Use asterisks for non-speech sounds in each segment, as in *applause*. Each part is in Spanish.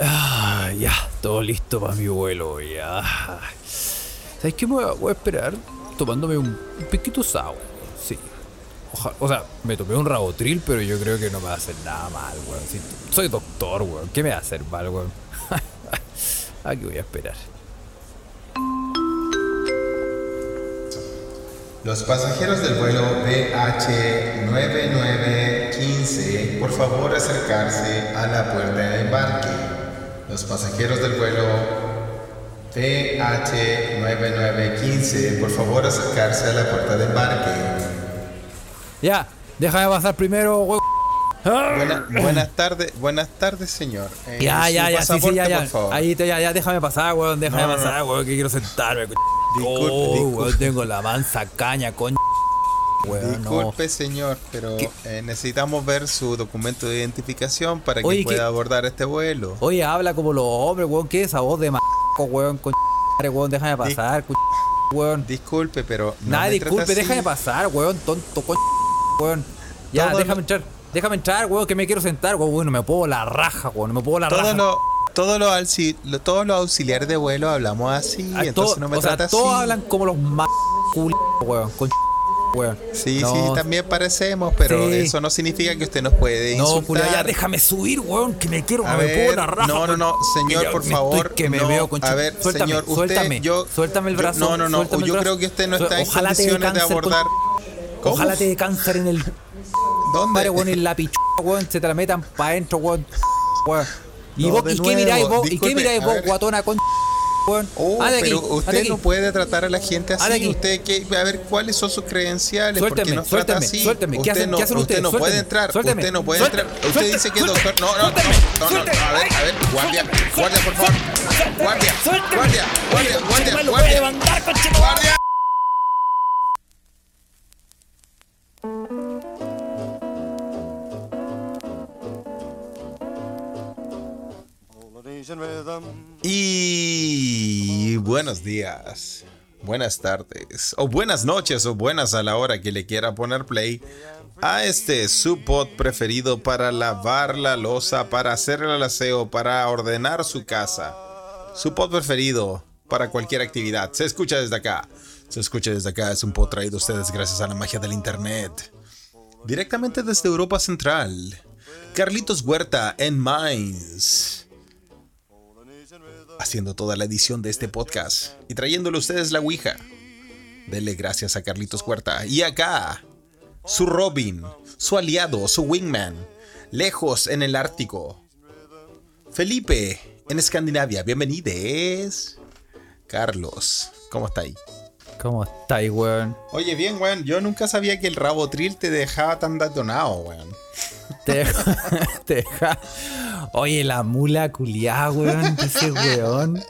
Ah, ya, todo listo para mi vuelo, ya. ¿Sabes qué? Voy a, voy a esperar tomándome un, un piquito sour, sí. O sea, me tomé un rabotril, pero yo creo que no me va a hacer nada mal, weón. Soy doctor, weón. ¿Qué me va a hacer mal, weón? *laughs* Aquí voy a esperar. Los pasajeros del vuelo BH9915, por favor acercarse a la puerta de embarque. Los pasajeros del vuelo BH9915, por favor acercarse a la puerta de embarque. Ya, déjame pasar primero, weón. Buena- buenas tardes, buenas tardes, señor. Eh, Ya, ya, ya, sí, sí, ya, ya. Ahí, te- ya, ya, déjame pasar, weón, déjame No, no, pasar, weón, que quiero sentarme. Disculpe, oh, disculpe. weón, tengo la mansa caña, coño. Weón, no. Disculpe, señor, pero eh, necesitamos ver su documento de identificación para que Oye, pueda ¿qué? abordar este vuelo. Oye, habla como los hombres, weón, ¿qué es esa voz de m***, weón, con weón, déjame pasar, co- weón. Disculpe, pero. no Nada, disculpe, así. déjame pasar, weón, tonto, coño, weón. Ya, Todo déjame lo- entrar, déjame entrar, weón, que me quiero sentar, weón, weón, no me puedo la raja, weón, no me puedo la Todo raja. lo, todo lo lo- todos los auxiliares de vuelo hablamos así, Ah, entonces todo- no me o sea, trata todos así. hablan como los más cul, weón, con weón. Sí, No, sí, también parecemos, pero Sí. eso no significa que usted nos puede No, insultar. ya déjame subir, weón, que me quiero, A no me ver, la raja. no, no, no, señor, por me estoy favor, que me no. veo con A ver, suéltame, señor, usted, suéltame, yo- suéltame el yo- brazo. no, no, no, yo creo que usted no está en Ojalá condiciones de abordar. con-. Ojalá te dé cáncer en el ¿Dónde? padre, weón, en la pichuca, weón, se te la metan pa' adentro, weón. weón. ¿Y, vos, ¿y qué miráis vos? ¿Y qué miráis vos, guatona, con? Oh, pero usted no puede tratar a la gente así. Usted que a ver cuáles son sus credenciales, Suélteme, nos trata así. ¿Qué Usted hacen- no, hacen usted ustedes? no puede entrar. usted no puede entrar. Usted dice que doctor. No, no, no, suélteme, no, no, suélteme. A ver, a ver, guardia, guardia, por favor. Guardia, guardia, guardia, guardia, me lo voy a guardia. Y buenos días, buenas tardes, o buenas noches, o buenas a la hora que le quiera poner play a este su pod preferido para lavar la losa, para hacer el aseo, para ordenar su casa. Su pod preferido para cualquier actividad. Se escucha desde acá. Se escucha desde acá. Es un pod traído ustedes gracias a la magia del internet. Directamente desde Europa Central. Carlitos Huerta en Mainz haciendo toda la edición de este podcast y trayéndole a ustedes la Ouija. Dele gracias a Carlitos Huerta. Y acá, su Robin, su aliado, su wingman, lejos en el Ártico. Felipe, en Escandinavia. Bienvenides. Carlos, ¿cómo está ahí? ¿Cómo estáis, weón? Oye, bien, weón. Yo nunca sabía que el rabotril te dejaba tan detonado, weón. Te deja, *laughs* te deja- Oye, la mula culiá, weón. Ese weón.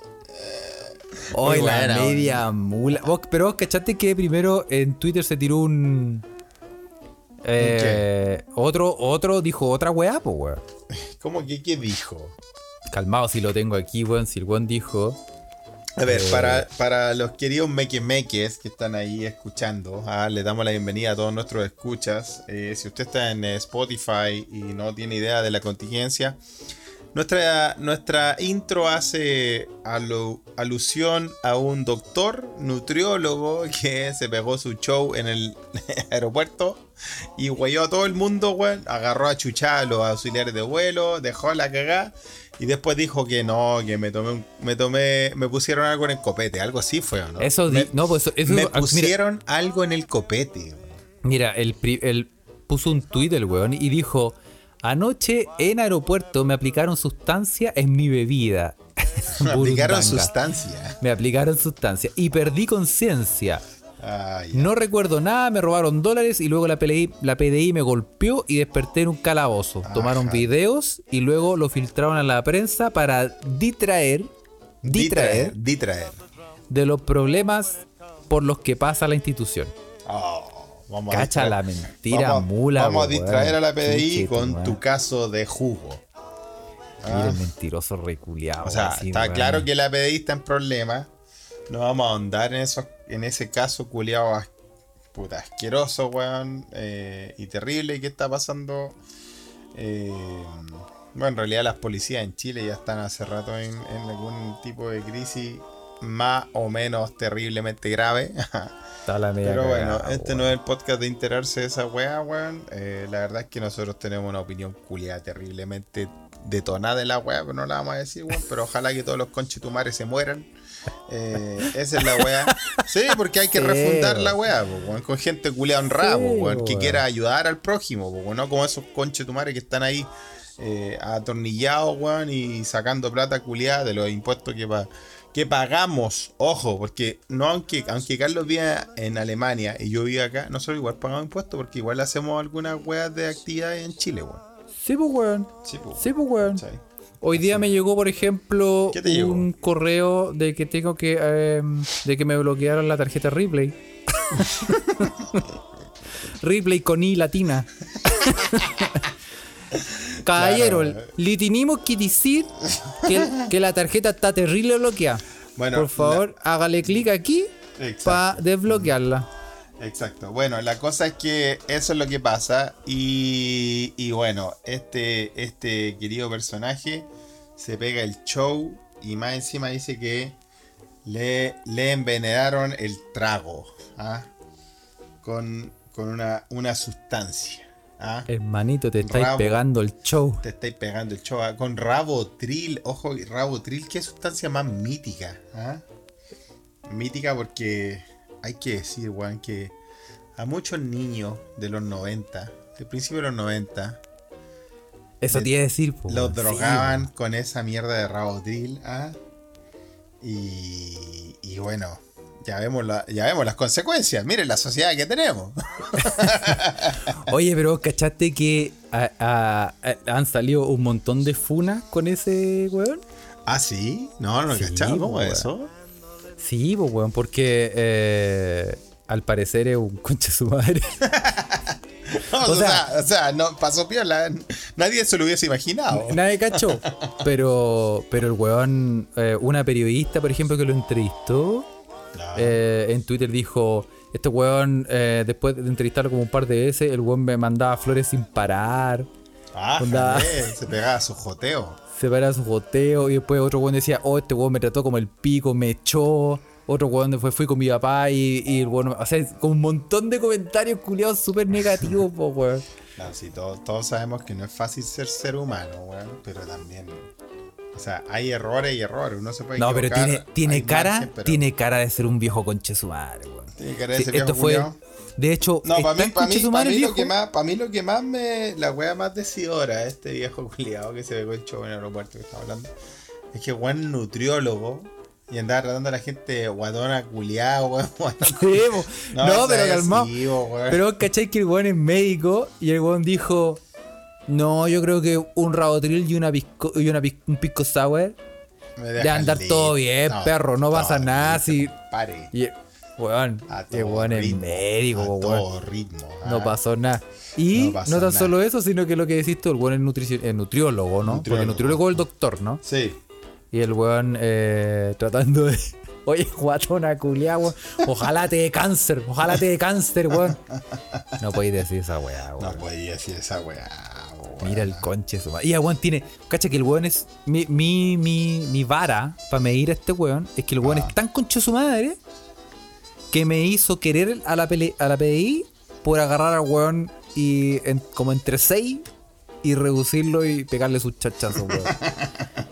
Oye, la buena, media mula. Vos- pero vos cachaste que primero en Twitter se tiró un. Eh, otro, otro dijo otra weá, pues weón. ¿Cómo que qué dijo? Calmado si lo tengo aquí, weón. Si el weón dijo. A ver, Eh, para, para los queridos meques que están ahí escuchando, ah, le damos la bienvenida a todos nuestros escuchas. Eh, si usted está en eh, Spotify y no tiene idea de la contingencia, nuestra, nuestra intro hace alu- alusión a un doctor nutriólogo *laughs* que se pegó su show en el *laughs* aeropuerto y güeyó a todo el mundo. Agarró a chuchar a los auxiliares de vuelo, dejó la cagada y después dijo que no, que me tomé, un- me tomé, me pusieron algo en el copete, algo así fue, ¿o no? Eso, me, no, pues eso, eso- me ah, mira, pusieron algo en el copete. Mira, él, puso un tuit el weón y dijo: Anoche en aeropuerto me aplicaron sustancia en mi bebida. *laughs* Me aplicaron sustancia. Me aplicaron sustancia y perdí conciencia. Ah. No recuerdo nada, me robaron dólares y luego la PDI, la PDI me golpeó y desperté en un calabozo. Tomaron videos y luego lo filtraron a la prensa para distraer, distraer Ditraer. de los problemas por los que pasa la institución. Oh, vamos Cacha distraer- la mentira vamos, mula. Vamos a distraer a la PDI tu con tu caso de jugo. Mira Ah. el mentiroso reculeado. O sea, así, está claro que la PDI está en problemas. No vamos a ahondar en eso, en ese caso culiado as- puta, asqueroso, weón. eh, y terrible que está pasando. eh, Bueno, en realidad las policías en Chile ya están hace rato en, en algún tipo de crisis más o menos terriblemente grave. *laughs* Está la media Pero bueno, cagada, este weón. no es el podcast de enterarse de esa weá, weón. Eh, la verdad es que nosotros tenemos una opinión culiada terriblemente detonada de la weá, pero no la vamos a decir, weón. Pero ojalá que todos los conchetumares se mueran. Eh, esa es la weá. Sí, porque hay que Sí, refundar la weá, po, con gente culiada honrada, po, que quiera ayudar al prójimo, no como esos conchetumares que están ahí eh, atornillados, weón, y sacando plata culiada de los impuestos que, pa- que pagamos. Ojo, porque no aunque, aunque Carlos vive en Alemania y yo vivo acá, nosotros igual pagamos impuestos porque igual hacemos algunas weas de actividades en Chile, weón. Sí, pues, weón. Sí, pues, weón. Hoy día me llegó, por ejemplo, un correo de que tengo que. eh, de que me bloquearon la tarjeta Ripley. *laughs* Ripley con I latina. *laughs* Caballero, Claro. le tenemos que decir que, que la tarjeta está terrible bloqueada. Bueno, por favor, hágale clic aquí para desbloquearla. Exacto. Bueno, la cosa es que eso es lo que pasa. Y, y bueno, este, este querido personaje se pega el show y más encima dice que le, le envenenaron el trago ¿ah? con, con una, una sustancia. ¿ah? Hermanito, te estáis Rabo. pegando el show. Te estáis pegando el show ¿ah? con Rabotril. Ojo, Rabotril, qué sustancia más mítica. ¿ah? Mítica porque hay que decir, weón, que a muchos niños de los 90, del principio de los 90, Eso Le- te iba a decir, po, los. Sí, drogaban con esa mierda de Rabotril. ¿ah? Y, y bueno, ya vemos, la- ya vemos las consecuencias. Miren la sociedad que tenemos. *laughs* Oye, pero cachaste que a- a- a- han salido un montón de funas con ese weón. ah, sí, no, no Sí, cachaba. ¿Cómo weón. es eso? Sí, pues weón, porque eh, al parecer es un concha su madre. *laughs* No, O o, sea, o sea, no pasó piola. Nadie se lo hubiese imaginado. Nadie cachó. *laughs* Pero, pero el weón, eh, una periodista, por ejemplo, que lo entrevistó, eh, en Twitter dijo. Este weón, eh, después de entrevistarlo como un par de veces, el weón me mandaba flores sin parar. Ah, Onda. se pegaba su joteo. Se paraba su goteo y después otro weón decía, oh, este weón me trató como el pico, me echó. Otro weón después fui con mi papá y, y weón, o sea, con un montón de comentarios culiados súper negativos, po, weón. No, sí, todos, todos sabemos que no es fácil ser ser humano, weón, pero también. O sea, hay errores y errores. Uno se puede No, pero tiene, tiene cara, margen, pero tiene cara de ser un viejo conche su madre, weón. tiene cara de Sí, ser esto viejo fue, culiao. De hecho, No, para mí, lo que más, para mí lo que más me, la wea más decidora de este viejo culiado que se pegó el show en el aeropuerto que estamos hablando, es que Juan nutriólogo y andaba tratando a la gente guatona culiado, weón. *laughs* Sí, *laughs* no, pero calmado. Pero cachai que el weón es médico y el weón dijo, no, yo creo que un rabotril y una pisco, y una un pisco sour de andar todo bien, perro, no pasa nada si- Pare. Y, weón, A el todo weón es médico, a weón. todo ritmo. No ah. pasó nada. Y No no, tan nada. solo eso, sino que lo que decís tú, el weón es, nutrici- nutriólogo, ¿no? Porque el nutriólogo es el doctor, ¿no? Sí. Y el weón eh, tratando de. *laughs* Oye, guatona culiá, weón. Ojalá te dé cáncer, ojalá te dé cáncer, weón. No podéis decir esa weá, No weón. podía decir esa weá. weón. Mira el conche su madre. Y el weón tiene. Cacha que el weón es. Mi, mi, mi, mi vara para medir a este weón es que el weón Ah. es tan conche su madre que me hizo querer a la, pele- a la PDI por agarrar al weón y en- como entre seis y reducirlo y pegarle sus chachazos, weón. *laughs*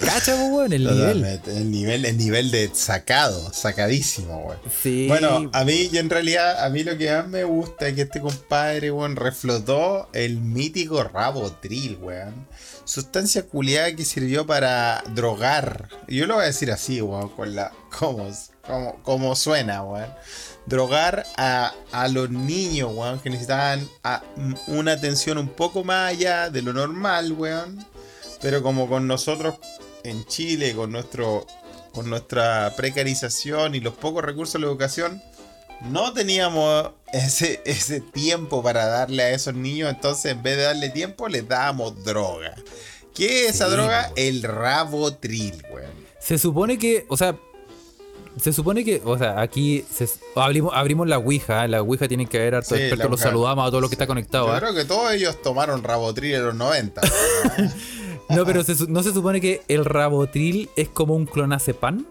Cacha, po, weón, el nivel. El nivel, el nivel de sacado, sacadísimo, weón. Sí. Bueno, a mí, yo en realidad, a mí lo que más me gusta es que este compadre, weón, reflotó el mítico Rabotril, weón. Sustancia culiada que sirvió para drogar. Yo lo voy a decir así, weón, con la. como, como, como suena, weón. Drogar a, a los niños, weón, que necesitaban a- una atención un poco más allá de lo normal, weón. Pero como con nosotros en Chile, con nuestro con nuestra precarización y los pocos recursos de la educación, no teníamos ese, ese tiempo para darle a esos niños, entonces en vez de darle tiempo, les dábamos droga. ¿Qué es esa Sí, droga? El rabotril, weón. Se supone que, o sea, se supone que, o sea, aquí se- abrimos, abrimos la Ouija, ¿eh? la Ouija tiene que haber harto Sí, expertos, los saludamos a todo lo que está Yo conectado. ¿eh? creo que todos ellos tomaron Rabotril en los 90. *laughs* No, pero se no se supone que el rabotril es como un clonazepam.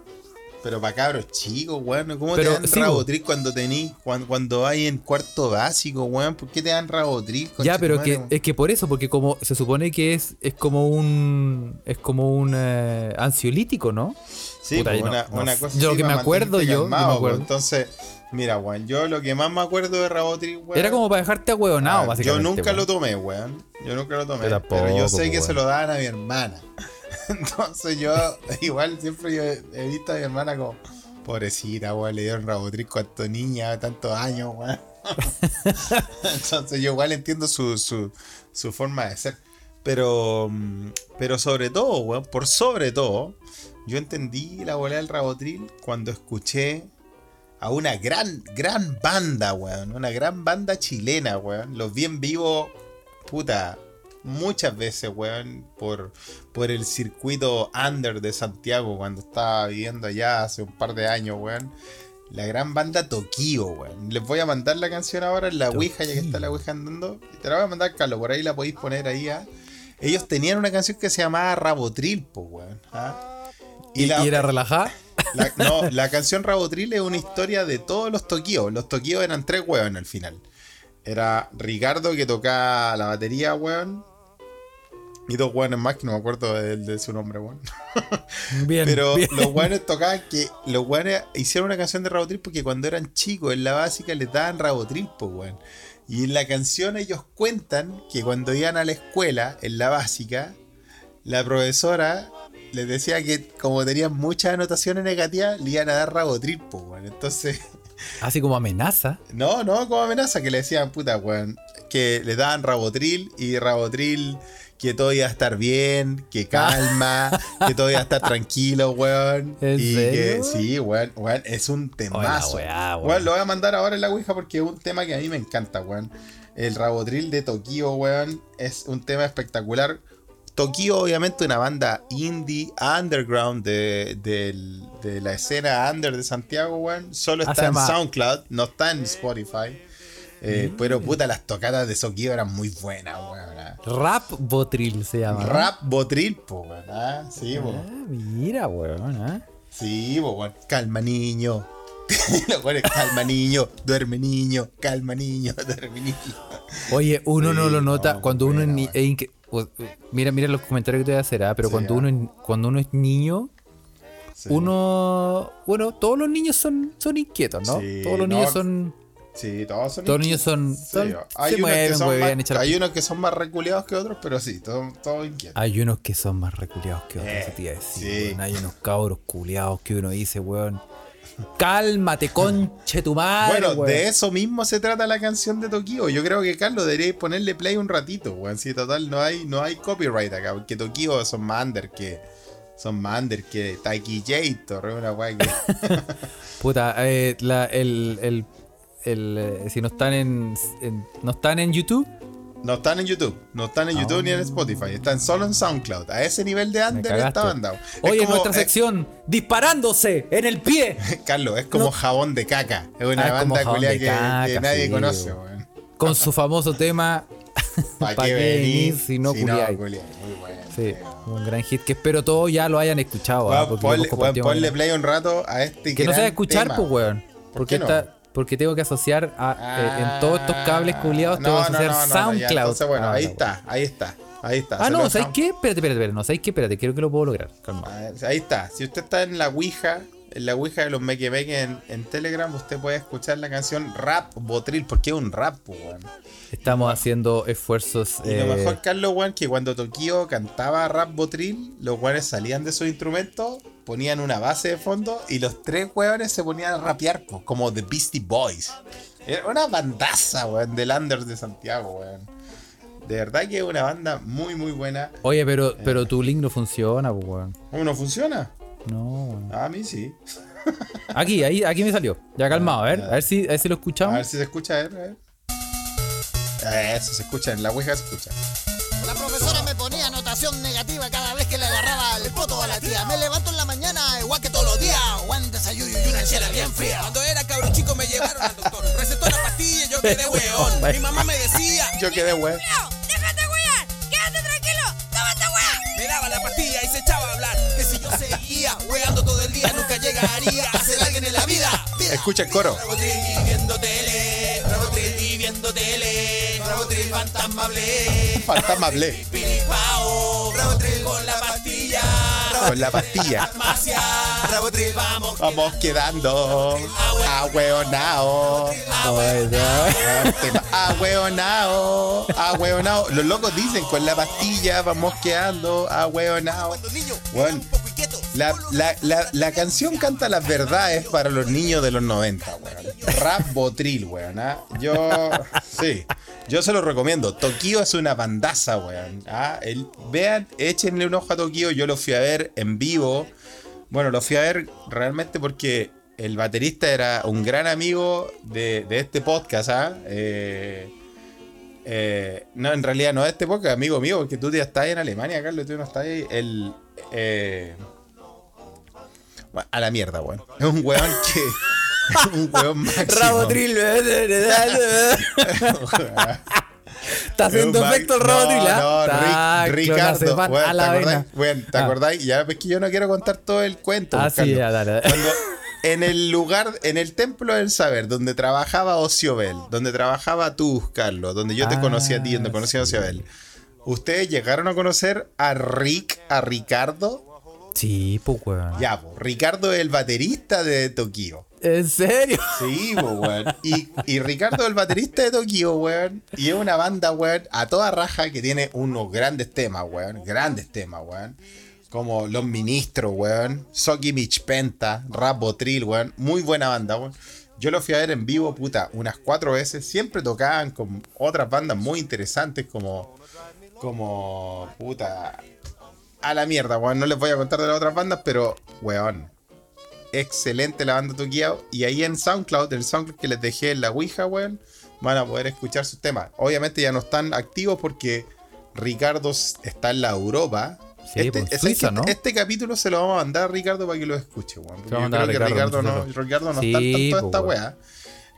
Pero para cabros chicos, weón. ¿Cómo Pero, te dan sí, Rabotril cuando tení, cuando, cuando hay en cuarto básico, weón? ¿Por qué te dan Rabotril? Ya, pero que, es que por eso, porque como se supone que es, es como un es como un eh, ansiolítico, ¿no? Sí, puta, pues, yo no- una, no una sé. cosa Yo lo que me acuerdo yo, yo me calmado, pues. acuerdo. Entonces, mira, weón, yo lo que más me acuerdo de Rabotril, weón. Era como para dejarte ahueonado, Ah, Yo básicamente. nunca weón. lo tomé, weón. Yo nunca lo tomé. Yo tampoco, pero yo sé pues, que se weón. lo daban a mi hermana. *laughs* Entonces yo, *laughs* igual siempre yo he visto a mi hermana como, pobrecita, weón, le dieron Rabotril cuánto niña, tantos años, weón. *laughs* Entonces yo igual entiendo su, su, su forma de ser. Pero, mm, pero sobre todo, weón, por sobre todo, yo entendí la bola del Rabotril cuando escuché a una gran, gran banda, weón. Una gran banda chilena, weón. Los vi en vivo, puta, muchas veces, weón, por, por el circuito under de Santiago, cuando estaba viviendo allá hace un par de años, weón. La gran banda Tokio, weón. Les voy a mandar la canción ahora en la Ouija, ya que está la Ouija andando. Te la voy a mandar, Carlos, por ahí la podéis poner ahí, ¿ah? Ellos tenían una canción que se llamaba Rabotril, po, weón. ¿ah? ¿Y, la- y era relajada? la, *laughs* no, la canción Rabotril es una historia de todos los Tokio. Los Tokio eran tres weón al final. Era Ricardo que tocaba la batería, weón. Y dos weones más que no me acuerdo de, de su nombre, weón. *laughs* Bien, Pero bien. los weones tocaban que. Los weones hicieron una canción de Rabotril porque cuando eran chicos en la básica les daban Rabotril, pues, weón. Y en la canción ellos cuentan que cuando iban a la escuela, en la básica, la profesora les decía que como tenían muchas anotaciones negativas, le iban a dar Rabotril, pues, weón. Entonces. *laughs* Así como amenaza. No, no, como amenaza que le decían, puta, weón. Que le daban Rabotril y Rabotril que todo iba a estar bien, que *laughs* calma, que todo iba a estar tranquilo, weón. ¿En y serio, que sí, weón, weón, es un temazo. weá, weón. Weón, lo voy a mandar ahora en la Ouija porque es un tema que a mí me encanta, weón. El Rabotril de Tokio, weón, es un tema espectacular. Tokio, obviamente, una banda indie, underground de, de la escena under de Santiago, weón. Solo Ah, está en SoundCloud, no está en Spotify. Eh, Pero puta, las tocadas de Tokio eran muy buenas, weón. Rap Botril se llama. ¿no? Rap Botril, po, weón. ah, Sí, po. Ah, mira, weón. ¿ah? Sí, po, weón. Calma, niño. *laughs* Weones, calma, niño. Duerme, niño. Calma, niño. *laughs* Duerme, niño. Oye, uno no lo nota no, cuando uno es, buena, es o- Mira, mira los comentarios que te voy a hacer, ¿ah? pero Sí, cuando, ah. uno, cuando uno es niño, Sí. uno... Bueno, todos los niños son, son inquietos, ¿no? Sí, todos los no, niños son... Sí, todos son Todos los niños son- son- hay, se unos que mueven, son más, hay unos que son más reculeados que otros, pero sí, todos, todos inquietos. Hay unos que son más reculeados que otros, Eh, te iba a decir. Hay unos cabros culeados que uno dice, weón. Cálmate, conche tu madre, bueno, de eso mismo se trata la canción de Tokio. Yo creo que Carlos debería ponerle play un ratito, weón. Si total no hay, no hay copyright acá, porque Tokio son más under que. Son más under que Taiki Jator, una weá que. *laughs* Puta, eh, la- el, el, el, eh, si no están en, en- no están en YouTube, No están en YouTube, no están en YouTube ni en Spotify, están solo en SoundCloud. A ese nivel de under cagaste. estaban dados. Es Hoy en nuestra eh, sección, disparándose en el pie, *laughs* Carlos, es como No. jabón de caca. Es una Ah, banda culia que, nadie sí, conoce, weón. con su famoso tema, *laughs* ¿Para ¿Pa' qué venir si no culiáis? culiáis? Muy bueno. sí, un gran hit que espero todos ya lo hayan escuchado. ah, Weón, porque lo ponle, play un rato a este Que no se va a escuchar, tema. pues, weón. ¿Por Porque, qué no? está- porque tengo que asociar a, eh, en todos estos cables culiados, Ah, tengo que no, asociar no, no, ya, SoundCloud. entonces, bueno, Ah, ahí está, ahí está, ahí está. Ah, no, ¿sabes qué? Espérate, espérate, espérate. No, ¿sabes qué? Espérate, creo que lo puedo lograr. Calma. Ahí está. Si usted está en la Ouija, en la Ouija de los Meque en, en Telegram, usted puede escuchar la canción Rap Botril, porque es un rap, weón. Estamos haciendo esfuerzos. Y lo eh, mejor, Carlos, weón, que cuando Tokio cantaba rap botril, los weones salían de sus instrumentos, ponían una base de fondo y los tres weones se ponían a rapear, como The Beastie Boys. Era una bandaza, weón, del Under de Santiago, weón. De verdad que es una banda muy, muy buena. Oye, pero, Eh. pero tu link no funciona, weón. ¿Cómo no funciona? No, weón. A mí sí. Aquí, ahí, aquí me salió. Ya calmado, a ver, a ver si, a ver si lo A escuchamos. ver si se escucha, a ver, a ver. Eso se escucha, en la Ouija se escucha. La profesora me ponía anotación negativa cada vez que le agarraba el poto a la tía. Me levanto en la mañana igual que todos los días. Juan desayuno y una chela bien fría. Cuando era cabro chico me llevaron al doctor. Recetó la pastilla y yo quedé *laughs* weón. Mi mamá me decía, Yo quedé weón. ¡Déjate wear! ¡Quédate tranquilo! ¡Tómate weá! me daba la pastilla y yo seguía weando todo el día nunca llegaría a ser alguien en la vida. Escucha el coro. Rabotril viendo tele, Rabotril y viendo tele, Rabotril fantasmable, Fantasma Ble. piripao, Rabotril con la pastilla, Con la pastilla. farmacia, Rabotril vamos. Vamos quedando ahueonao. Ahueonao. Ahueonao. Los locos dicen con la pastilla vamos quedando ahueonao. Bueno. La, la, la, canción canta las verdades para los niños de los 90, weón. Rap botril, weón. ¿ah? Yo, sí, yo se lo recomiendo. Tokio es una bandaza, weón. ¿ah? El- vean, échenle un ojo a Tokio. Yo lo fui a ver en vivo. Bueno, lo fui a ver realmente porque el baterista era un gran amigo de, este podcast, ¿ah? Eh, eh, no, en realidad no de este podcast, amigo mío, porque tú ya estás en Alemania, Carlos, tú no estás ahí. El, eh, a la mierda, weón. Es un weón que. un weón *laughs* máximo. Rabotril. *laughs* Está haciendo efecto el Rabotril, No, ¿ah? no, Ric- Ricardo. weón, a ¿te la acordáis? vena. Weón, ¿te Ah. acordáis? Ya ves que yo no quiero contar todo el cuento. Ah, sí, Carlos. ya, dale, dale. Cuando en el lugar, en el templo del saber, donde trabajaba Ociobel, donde trabajaba tú, Carlos, donde yo te Ah, conocí a ti, donde conocí a Ociobel. ¿Ustedes llegaron a conocer a Rick, a Ricardo? Sí, pues, weón. Ya, po, Ricardo es el baterista de Tokio. ¿En serio? Sí, po, weón. Y, y Ricardo es el baterista de Tokio, weón. Y es una banda, weón, a toda raja que tiene unos grandes temas, weón. Grandes temas, weón. Como Los Ministros, weón. Soki Mitch Penta, Rap Botril, weón. Muy buena banda, weón. Yo lo fui a ver en vivo, puta, unas cuatro veces. Siempre tocaban con otras bandas muy interesantes como... Como... Puta... A la mierda, weón. No les voy a contar de las otras bandas, pero, weón excelente la banda Tokio. Y ahí en SoundCloud, en el SoundCloud que les dejé en la Ouija, weón, van a poder escuchar sus temas. Obviamente ya no están activos porque Ricardo está en la Europa. Sí, este, pues, es que ¿no? este capítulo se lo vamos a mandar a Ricardo para que lo escuche, weón. Porque yo a creo que Ricardo, no. Ricardo no Sí, está en toda pues, esta weá.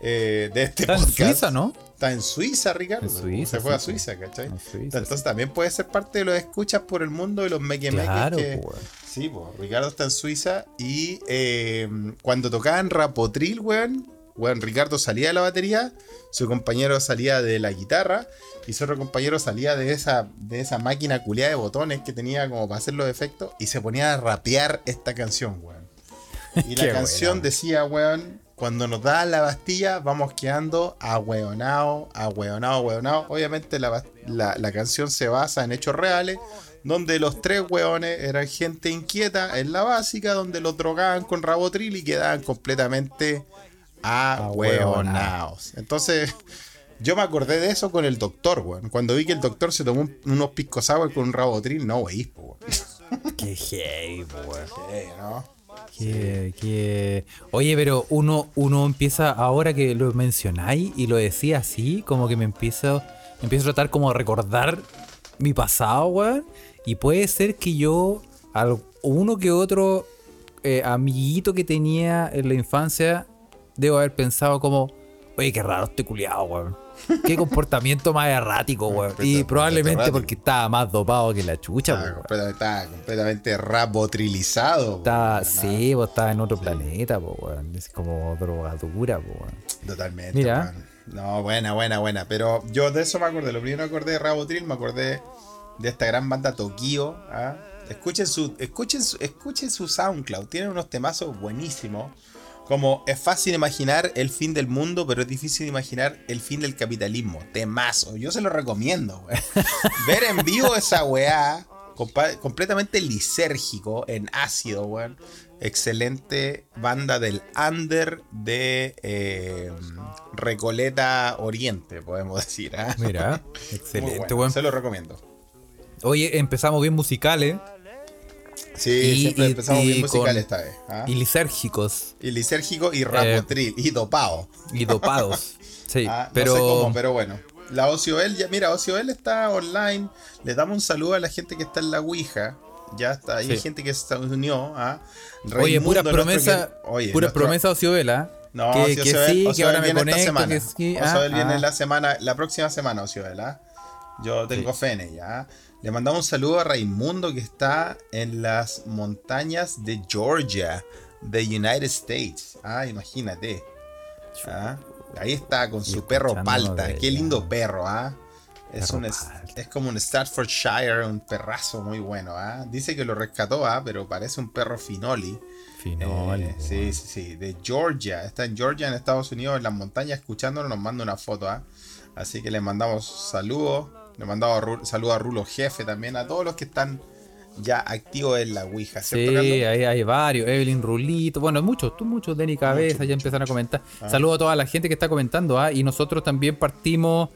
eh, de este Está en podcast. Suiza, ¿no? Está en Suiza, Ricardo. En Suiza, Se fue a sí. Suiza, ¿cachai? En Suiza, Entonces también puede ser parte de los escuchas por el mundo de los mequemeques Claro, que, pues. Sí, pues Ricardo está en Suiza y eh, cuando tocaban Rapotril, weón, weón, Ricardo salía de la batería, su compañero salía de la guitarra y su otro compañero salía de esa, de esa máquina culiada de botones que tenía como para hacer los efectos y se ponía a rapear esta canción, weón. Y *laughs* la canción buena. decía, weón, cuando nos da la Bastilla vamos quedando ahueonao, ahueonao, ahueonao. Obviamente la, la, la canción se basa en hechos reales, donde los tres hueones eran gente inquieta en la básica, donde los drogaban con rabotril y quedaban completamente ahueonados. Entonces, yo me acordé de eso con el doctor, weón. Cuando vi que el doctor se tomó un- unos pisco sour con un rabotril, no, weón. Qué heavy, weón. ¿no? Qué- qué- Oye, pero uno, uno empieza, ahora que lo mencionáis y lo decía así, como que me empiezo, empiezo a tratar como de recordar mi pasado, weón. Y puede ser que yo, al, uno que otro eh, amiguito que tenía en la infancia, debo haber pensado como, oye, qué raro este culiado, weón. Qué comportamiento más errático, weón. Y probablemente errático. porque estaba más dopado que la chucha, Estaba completamente, estaba completamente rabotrilizado. Weón, sí, pues estaba en otro planeta, pues, weón. Es como drogadura, pues, weón. Totalmente. Mira. No, buena, buena, buena. Pero yo de eso me acordé. Lo primero que acordé de Rabotril, me acordé de esta gran banda Tokio. ¿ah? Escuchen su, escuchen su, escuchen su SoundCloud. Tienen unos temazos buenísimos. Como es fácil imaginar el fin del mundo, pero es difícil imaginar el fin del capitalismo. Temazo. Yo se lo recomiendo. *laughs* Ver en vivo esa weá, completamente lisérgico, en ácido, weón. Excelente banda del under de eh, Recoleta Oriente, podemos decir. ¿ah? Mira, *laughs* excelente, bueno, weón. Se lo recomiendo. Oye, empezamos bien musicales Sí, Y- siempre y- empezamos y bien musical esta vez. ¿ah? y lisérgicos Y lisérgico y rapotril y dopado. y dopados. *laughs* Sí, ¿ah? pero, No sé cómo, pero bueno. La OCOL, ya, mira, OCOL está online. Le damos un saludo a la gente que está en la Ouija. Ya está, hay Sí. gente que se unió a Oye, pura promesa, nuestro que- oye, pura nuestro- promesa Ociovela. No, que, que sí, que Ociobel ahora me viene esta semana. que sí. Ah, viene ah. la semana, la próxima semana, Ociobel, ¿ah? Yo tengo fe en ella. Le mandamos un saludo a Raimundo que está en las montañas de Georgia, de United States. Ah, imagínate. ¿ah? Ahí está con su perro Palta. de Qué lindo perro, ¿ah? Es, un, es, como un Staffordshire, un perrazo muy bueno, ¿ah? Dice que lo rescató, ¿ah? Pero parece un perro finoli. Finol, Eh, sí, sí, sí, de Georgia. Está en Georgia, en Estados Unidos, en las montañas, escuchándonos. Nos manda una foto, ¿ah? Así que le mandamos saludos. Le mandamos ru- saludos a Rulo Jefe también, a todos los que están ya activos en la Ouija, Sí, ¿cierto, Carlos? hay, hay varios. Evelyn Rulito, bueno, muchos, tú muchos, Denny Cabeza, Mucho, ya mucho. empezaron a comentar. Ah. Saludos a toda la gente que está comentando, ¿ah? Y nosotros también partimos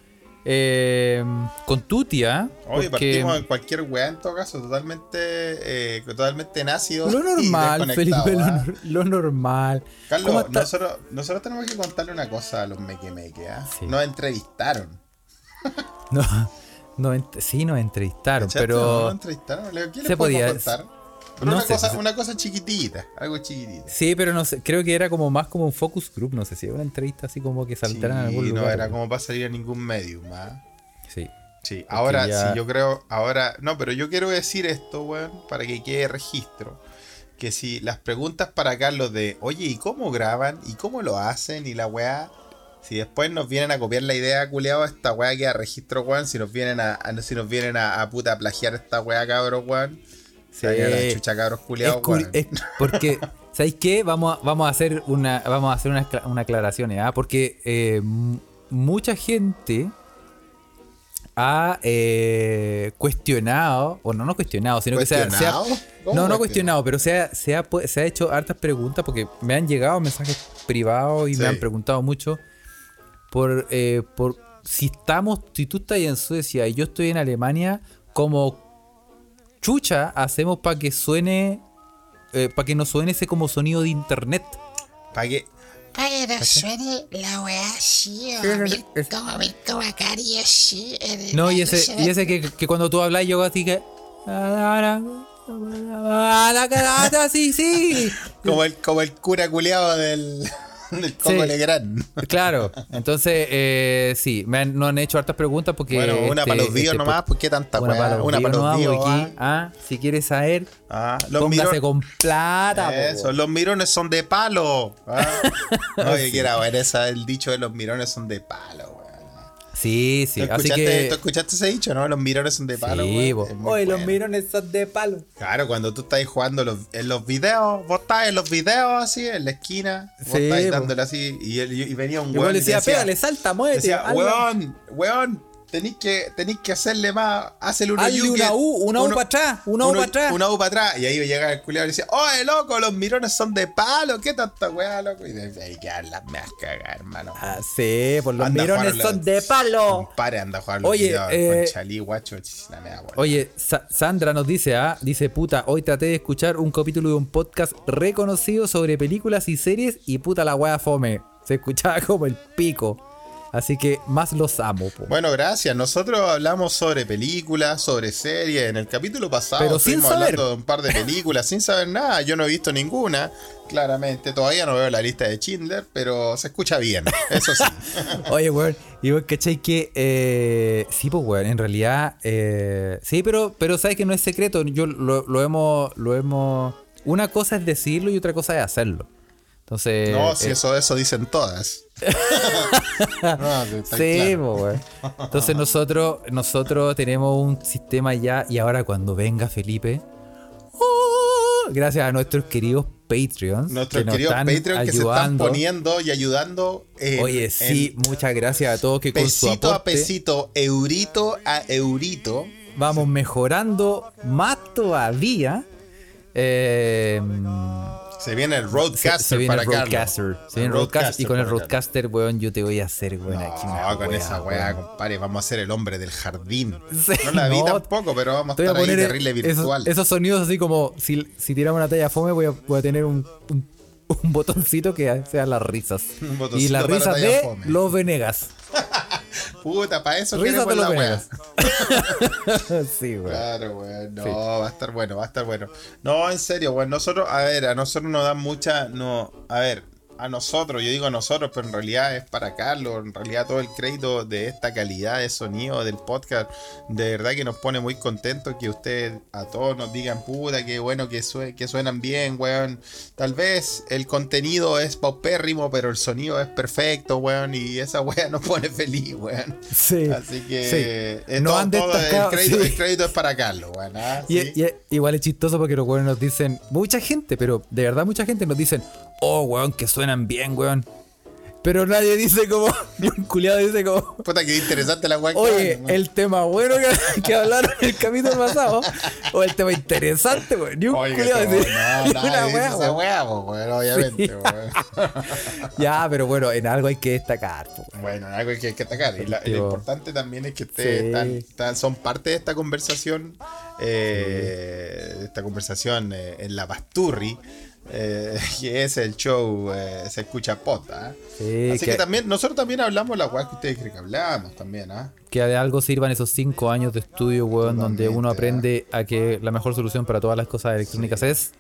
eh, con Tutia. Oye, porque partimos en cualquier weá en todo caso, totalmente, eh, totalmente nacido. Lo normal, Felipe, lo, ¿ah? lo normal. ¿Cómo Carlos, nosotros, nosotros tenemos que contarle una cosa a los meque meque, ¿ah? Sí. Nos entrevistaron. No, *laughs* no sí, nos entrevistaron, ¿cachaste? pero. Nos entrevistaron. ¿Qué les se podía- contar? Pero no una, sé, cosa, se- una cosa chiquitita, algo chiquitita. Sí, pero no sé, creo que era como más como un focus group, no sé si era una entrevista así como que saltaran en algún Sí, lugar. no era como para salir a ningún medium, ¿ah? Sí. Sí, ahora ya- sí, yo creo, ahora, no, pero yo quiero decir esto, weón, para que quede registro. Que si las preguntas para Carlos de, oye, ¿y cómo graban? ¿Y cómo lo hacen? Y la weá, si después nos vienen a copiar la idea, culeado, esta weá queda registro, weón. Si nos vienen a, a- si nos vienen a, a puta plagiar esta weá, cabros, weón. Se a la chucha, cabros, culeados, weón. porque, *laughs* ¿sabéis qué? Vamos a, vamos a hacer una, vamos a hacer una, una aclaración. Porque eh, m- mucha gente ha eh, cuestionado, o no, no cuestionado, sino que se ha, se ha- ¿Cuestionado? ¿Cómo no, no cuestionado? pero se ha, se, ha, se ha hecho hartas preguntas porque me han llegado mensajes privados y Sí. me han preguntado mucho por, eh, por si estamos, si tú estás en Suecia y yo estoy en Alemania, como chucha hacemos para que suene, para que no suene ese como sonido de internet. ¿Para qué? Para que no suene la weá así, o Mir- como Mirko Macari así. No, y ese, se y ese que, que cuando tú hablas yo así que... *laughs* Sí, sí. Como el, como el cura culeado del, del *laughs* Congo Sí. Legrand. *laughs* Claro, entonces eh, sí, me han, nos han hecho hartas preguntas porque... Bueno, una este- para los este nomás, po- ¿por qué tanta Una para los Una vídeos para los nomás, porque ah, si quieres saber, Ah, los, póngase miro- con plata. po. Eso, los mirones son de palo. Ah. Oye, que era bueno, esa, el dicho de los mirones son de palo. Sí, sí, ¿Tú, así escuchaste, que... tú escuchaste ese dicho, no? Los mirones son de palo, Sí, Oye, los bueno. mirones son de palo. Claro, cuando tú estás jugando los- en los videos, vos estás en los videos así, en la esquina, vos Sí, estás dándole así, y, y venía un Y weón le y decía, decía, pégale, salta, muévete. decía, weón, weón, tenéis que, tenéis que hacerle más, hazle una Hazle una U, una U uno- para atrás, una U uno- para atrás. Una U para atrás. Y ahí llega el culiado y decía, oye, loco, los mirones son de palo, ¿qué tanta weá, loco? Y de ahí quedan las me vas a cagar, hermano. Ah, sí, pues los Anda mirones son de palo. Compadre, anda a jugar los Oye, videos eh, con Chalí, guacho, la mea. Oye, Sa- Sandra nos dice, ah, dice, puta, hoy traté de escuchar un capítulo de un podcast reconocido sobre películas y series y puta la wea fome. Se escuchaba como el pico. Así que más los amo, po. Bueno, gracias. Nosotros hablamos sobre películas, sobre series. En el capítulo pasado Pero sin estuvimos saber. hablando de un par de películas sin saber nada. Yo no he visto ninguna, claramente. Todavía no veo la lista de Schindler, pero se escucha bien. Eso sí. *laughs* Oye, weón, y vos cachai que. Eh, sí, pues, weón, en realidad. eh, sí, pero, pero sabes que no es secreto. Yo lo, lo hemos. Lo hemos. Una cosa es decirlo y otra cosa es hacerlo. Entonces. no, si eh, eso, eso dicen todas. *laughs* no, está Sí, claro. Entonces nosotros, nosotros tenemos un sistema ya y ahora cuando venga Felipe, ¡oh! gracias a nuestros queridos Patreons Nuestros que nos queridos están Patreon que se están poniendo y ayudando. en- Oye, sí, en muchas gracias a todos que con su pesito a pesito, eurito a eurito. vamos mejorando más todavía. Eh, Se viene el se, Roadcaster se viene para el Carlos. Roadcaster. Se viene el Roadcaster, y con el para Carlos. Roadcaster, weón, yo te voy a hacer, weón, aquí una No, con wea, esa weá, weón. compadre, vamos a ser el hombre del jardín. Sí, no la vi no, tampoco, pero vamos a estar ahí terrible virtual. esos sonidos así como si, si tiramos una talla fome voy a, voy a tener un, un, un botoncito que sea las risas. *laughs* Un y botoncito las para risas de fome. los Venegas. *laughs* Puta, para eso queremos la wea. *laughs* Sí, weón. Claro, weón. No, Sí. va a estar bueno, va a estar bueno. No, en serio, weón. Nosotros, a ver, a nosotros nos dan mucha. No, a ver, a nosotros, yo digo a nosotros, pero en realidad es para Carlos. En realidad todo el crédito de esta calidad de sonido del podcast, de verdad que nos pone muy contentos que ustedes a todos nos digan, puta, qué bueno que, sue- que suenan bien, weón. Tal vez el contenido es paupérrimo, pero el sonido es perfecto, weón. Y esa *laughs* weá nos pone feliz, weón. Sí. Así que Sí. eh, No todo- han destacado, el, crédito, sí. el crédito es para Carlos, weón. ¿ah? Y, Sí. y- igual es chistoso porque los weones nos dicen, mucha gente, pero de verdad mucha gente nos dicen, oh weón, que suenan bien, weón. Pero nadie dice como, *laughs* ni un culiado dice como, Puta, qué interesante la weá. que oye, el tema bueno que, *laughs* que hablaron en el capítulo pasado, o el tema interesante, weón. Ni un Oye, culiado que dice, no, *laughs* ni una dice wea, esa weón. weá, po, weón, obviamente, Sí. weón. Ya, pero bueno, en algo hay que destacar, weón. Bueno, algo que hay que atacar. Y la- y lo importante también es que ustedes sí. están- están- son parte de esta conversación, eh, de esta conversación eh, en la Pasturri, eh, *laughs* que es el show eh, Se Escucha Pota. Sí, Así que, que- también, nosotros también hablamos la weá que ustedes creen que hablamos también, ¿ah? Que de algo sirvan esos cinco años de estudio, weón, donde uno Totalmente, aprende a que la mejor solución para todas las cosas electrónicas es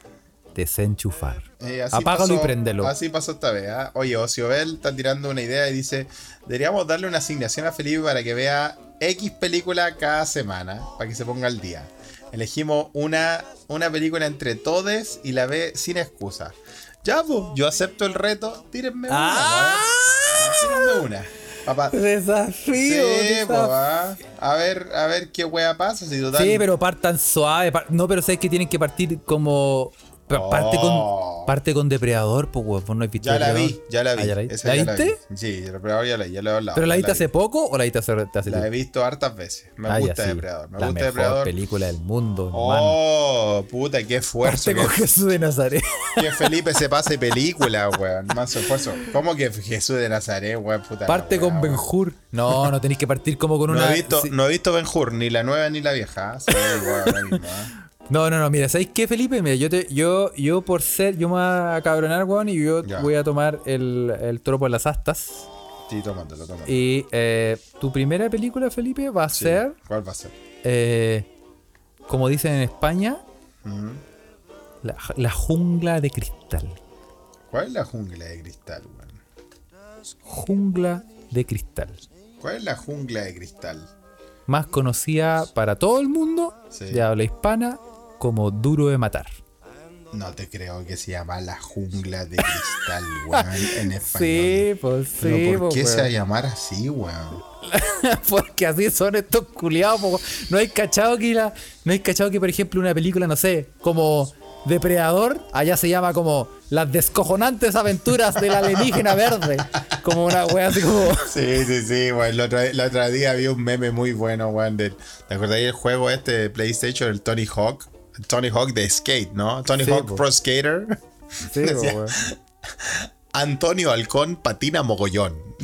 desenchufar. Eh, Apágalo y pasó- préndelo. Así pasó esta vez. ¿ah? Oye, Ociobel está tirando una idea y dice: Deberíamos darle una asignación a Felipe para que vea X película cada semana, para que se ponga al día. Elegimos una, una película entre todes y la ve sin excusa. Ya, pues, yo acepto el reto. Tírenme una. ¡Ah! weón. Tírenme una. Papá. Desafío, Sí, desafío. pues, ah. a ver, a ver qué wea pasa. Si total- Sí, pero partan suave. par- No, pero sabes que tienen que partir como. Parte Oh. con parte con depredador, pues weón. ¿Vos no has visto Ya la Depredador? vi, ya la vi. Ah, ¿ya la, vi? Esa ¿La ya viste? vi. Sí, pero ya la, ya la he hablado. ¿Pero la viste vi. hace poco o la viste hace, hace La he visto hartas veces. Me Ah, ya, gusta sí. Depredador. Me la gusta mejor Depredador. película del mundo, hermano. Oh, puta, qué esfuerzo. Parte con Que, Jesús de Nazaret. *laughs* que Felipe se pase película, weón. Más esfuerzo. ¿Cómo que Jesús de Nazaret, weón? Puta. Parte la con. Benjur. No, no tenéis que partir como con No una. he visto, sí. no he visto Ben Hur, ni la nueva ni la vieja. ¿ah? Sí, weón, mismo, ¿ah? No, no, no, mira, ¿sabéis qué, Felipe? Mira, yo te, yo, yo por ser, yo me voy a cabronar, weón, y yo Ya. voy a tomar el, el toro por las astas. Sí, tómatelo, tómatelo. Y eh, tu primera película, Felipe, va a Sí. ser, ¿Cuál va a ser? eh, como dicen en España, la, la jungla de cristal. ¿Cuál es la jungla de cristal, weón? Jungla de cristal. ¿Cuál es la jungla de cristal? Más conocida para todo el mundo Sí. de habla hispana como Duro de Matar. No te creo que se llama la jungla de cristal, *laughs* weón, en español. Sí, pues sí, ¿Pero por pues, qué se va a llamar así, weón? *laughs* Porque así son estos culiados. po. No hay cachado que la, no hay cachado que, por ejemplo, una película, no sé, como Depredador, allá se llama como Las descojonantes aventuras del alienígena *laughs* verde. Como una wea así como. Sí, sí, sí, weón. El otro, día vi un meme muy bueno, weón. ¿Te acordás del juego este de PlayStation, el Tony Hawk? Tony Hawk de skate, ¿no? Tony Sí, Hawk po. Pro Skater. Sí, *laughs* Decía- weón. Antonio Halcón patina mogollón. *laughs*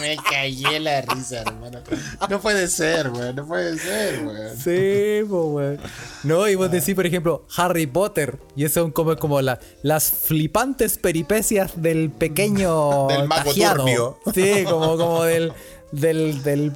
Me callé la risa, hermano. No puede ser, weón. No puede ser, weón. Sí, weón. No, y vos decís, por ejemplo, Harry Potter. Y eso son como, como la- las flipantes peripecias del pequeño. *laughs* Del mago tajiano. turbio. Sí, como, como del, del, del,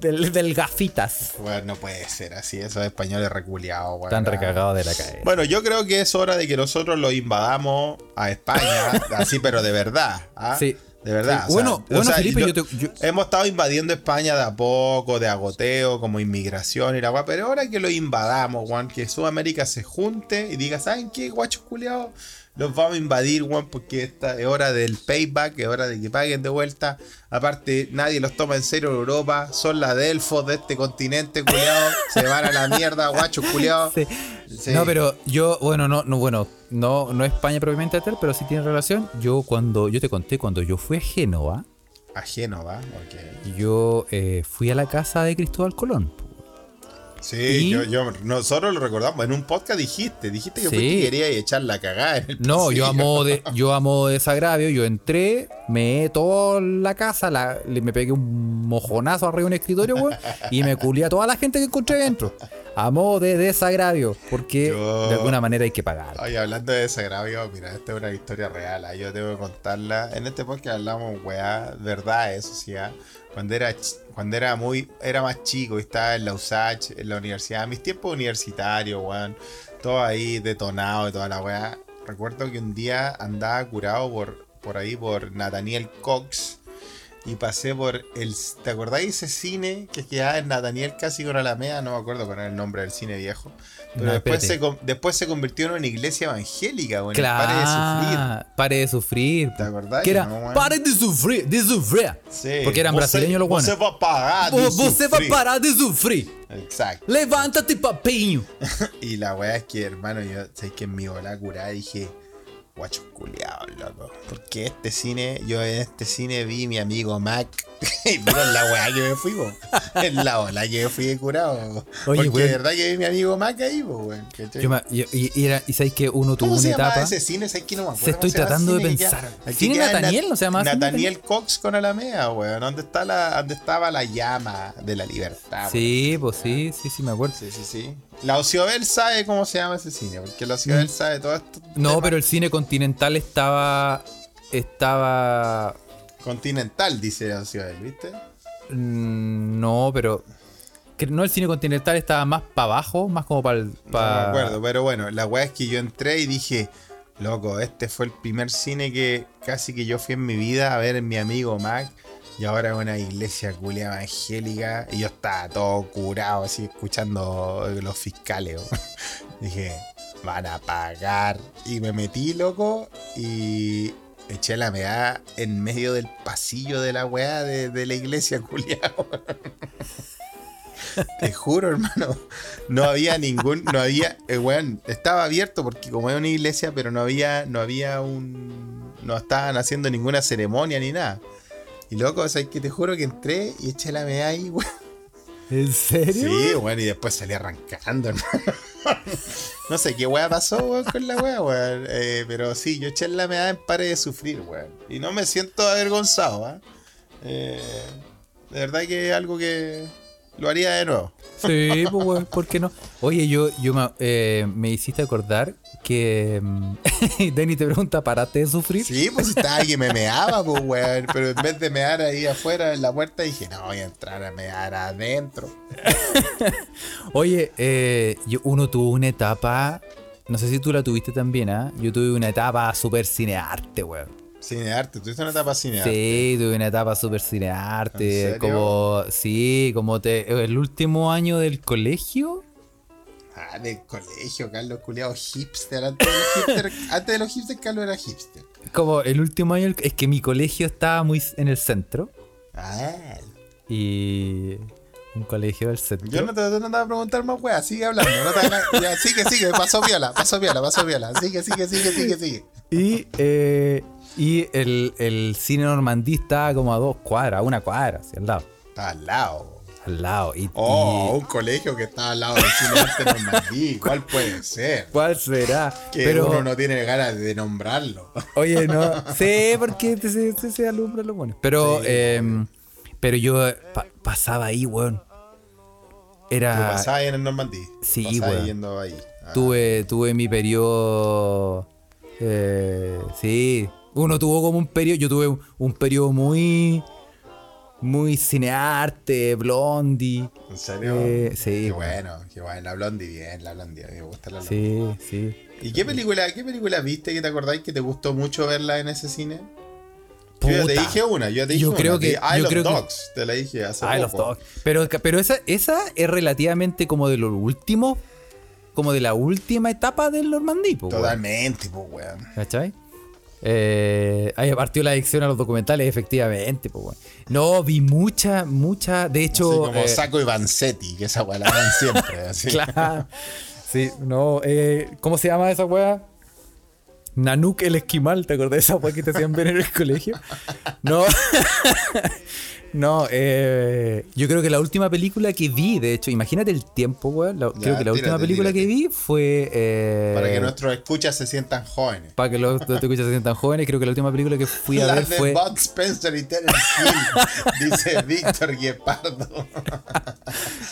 del, del gafitas. Weón, no puede ser así. Esos españoles reculeados, weón. Tan recagados de la cabeza. Bueno, yo creo que es hora de que nosotros lo invadamos a España, *laughs* así pero de verdad. ¿ah? Sí. De verdad. Sí. Bueno, bueno, Felipe, lo- yo te- yo- Hemos estado invadiendo España de a poco, de agoteo, como inmigración y la weá, pero ahora que lo invadamos, Juan, que Sudamérica se junte y diga, ¿saben qué, guachos culiados? Los vamos a invadir, Juan, porque esta es hora del payback, es hora de que paguen de vuelta. Aparte, nadie los toma en serio en Europa, son la delfos de este continente, culiado. se van a la mierda, guachos culiados. Sí. Sí. No, pero yo, bueno, no, no, bueno, no, no España propiamente tal, pero sí tiene relación. Yo cuando, yo te conté, cuando yo fui a Génova, A Génova, ok. yo eh, fui a la casa de Cristóbal Colón. Sí, Y- yo, yo- nosotros lo recordamos. En un podcast dijiste, dijiste que Sí. fuiste querías echar la cagada en el No, yo a pasillo. modo de, *laughs* yo a modo de desagravio, yo entré, me toda la casa, la- le- me pegué un mojonazo arriba de un escritorio, weón, y me culé a toda la gente que encontré dentro. a modo de desagravio, porque Yo- de alguna manera hay que pagar. Oye, hablando de desagravio, mira, esta es una historia real. ah, Yo tengo que contarla. En este podcast hablamos, weá, verdad, eso sí. Cuando era, cuando era muy, era más chico estaba en la USACH, en la universidad, mis tiempos universitarios, weón, todo ahí detonado y toda la weá. Recuerdo que un día andaba curado por, por ahí por Nathaniel Cox y pasé por el. ¿Te acordáis ese cine que quedaba en Nathaniel casi con Alameda? No me acuerdo era el nombre del cine viejo. Pero No, después, se, después se convirtió en una iglesia evangélica, weón. Pare de sufrir. Claro, pare de sufrir. ¿Te acordás? Que era, No, weón. pare de sufrir, de sufrir. Sí. Porque eran brasileños los buenos. Você va a parar de Vo- Você vai sufrir. parar de sufrir. Exacto. Levántate, papinho. *laughs* Y la weá es que, hermano, yo sé que en mi bola curada dije, guacho culiao, loco. Porque este cine, yo en este cine vi mi amigo Mac. *laughs* y miren la weá que me fui, po. En la bola que me fui de curado. Oye, Porque de verdad que vi mi amigo Mac ahí, po, weón. y, y- y era- y sabéis que uno tuvo ¿Cómo se una etapa. ese cine? ¿Sabes que no me acuerdo Se estoy tratando de pensar. que ¿Cine en Nathaniel? Nat- ¿No se llama Nathaniel Cox con Alameda, weón. ¿Dónde, está la, ¿Dónde estaba la llama de la libertad? Sí, pues sí, sí, sí, me acuerdo. Sí, sí, sí. La Ociobel sabe cómo se llama ese cine, porque la Ociobel sabe todo esto. Mm. No, pero el cine continental estaba. Estaba. Continental, dice la Ociobel, ¿viste? mm, No, pero. que No, el cine continental estaba más para abajo, más como para el. No me acuerdo, pero bueno, la weá es que yo entré y dije, loco, este fue el primer cine que casi que yo fui en mi vida a ver en mi amigo Mac. Y ahora una iglesia culia evangélica. Y yo estaba todo curado, así, escuchando los fiscales. *laughs* Dije, van a pagar. Y me metí, loco, y eché la meada en medio del pasillo de la weá de, la iglesia culia. *laughs* Te juro, hermano. No había ningún, no había, eh, estaba abierto porque como es una iglesia, pero no había, no había un, no estaban haciendo ninguna ceremonia ni nada. Y loco, o sea, que te juro que entré y eché la meada ahí, *laughs* weón. ¿En serio? Sí, weón, y después salí arrancando, *laughs* hermano. No sé qué weá pasó, weón, con la weá, weón. Eh, pero sí, yo eché la meada en pare de sufrir, weón. Y no me siento avergonzado, ¿ah? Eh, de verdad que es algo que lo haría de nuevo. Sí, pues, weón, ¿por qué no? Oye, yo, yo me, eh, me hiciste acordar que. mm, *laughs* Denny te pregunta, ¿paraste de sufrir? Sí, pues estaba que me meaba, pues, weón. Pero en vez de mear ahí afuera en la puerta, dije, no, voy a entrar a mear adentro. *laughs* Oye, eh, yo- uno tuvo una etapa. No sé si tú la tuviste también, ¿ah? Yo tuve una etapa super cinearte, weón. Cinearte, tuviste una etapa cinearte. Sí, tuve una etapa super cinearte. Como, sí, como te, el último año del colegio. Ah, del colegio, Carlos Culeado, hipster. Antes de los *laughs* hipster, antes de los hipster, Carlos era hipster. Como el último año, es que mi colegio estaba muy en el centro. Ah, Y. Un colegio del centro. yo no te, no te andaba a preguntar más, weá, sigue hablando. No te ya, sigue, sigue, pasó viola, pasó viola, pasó viola. Sigue, sigue, sigue, sigue, sigue. Y, eh, y el, el cine normandí estaba como a dos cuadras, a una cuadra, así, al lado. Está al lado. Al lado. Y, Oh, y- un colegio que está al lado del cinearte *laughs* Normandí. ¿Cuál puede ser? ¿Cuál será? Que Pero, uno no tiene ganas de nombrarlo. oye, no *laughs* sé porque te- se, se, se alumbra lo bueno. Pero, Sí, eh, pero yo pa- pasaba ahí, weón. Lo Era. pasaba ahí en el Normandí. Sí, Pasaba weón. yendo ahí. Ah. Tuve, tuve mi periodo. eh, sí. Uno tuvo como un periodo. Yo tuve un, un periodo muy. Muy cinearte, blondie. ¿En serio? Eh, sí, Qué bueno, qué bueno. La Blondie, bien, la Blondie. Me gusta la Blondie. Sí, sí. ¿Y qué película, qué película viste que te acordáis que te gustó mucho verla en ese cine? Yo ya te dije una, yo ya te dije Yo una. creo que- I yo Love creo que- Dogs, te la dije hace I Love. Dogs. Pero, pero esa, esa es relativamente como de lo último. Como de la última etapa del Normandí, weón. Totalmente, pues, weón. ¿Cachai? Eh, ahí partió la adicción a los documentales, efectivamente. Pues, bueno. No, vi mucha, mucha. De Así hecho. como eh, Saco y Vanzetti, que esa weá la dan siempre. *laughs* Así. claro. Sí, no. eh, ¿Cómo se llama esa weá? Nanuk el esquimal, ¿te acordás de esa weá que te hacían ver en el colegio? No. *laughs* No, eh, yo creo que la última película que vi, de hecho, imagínate el tiempo, weón. creo que la última película tírate. que vi fue. eh, Para que nuestros escuchas se sientan jóvenes. Para que los *laughs* escuchas se sientan jóvenes, creo que la última película que fui a La ver de fue. Bud Spencer y Terence Hill, *laughs* dice Víctor Guepardo.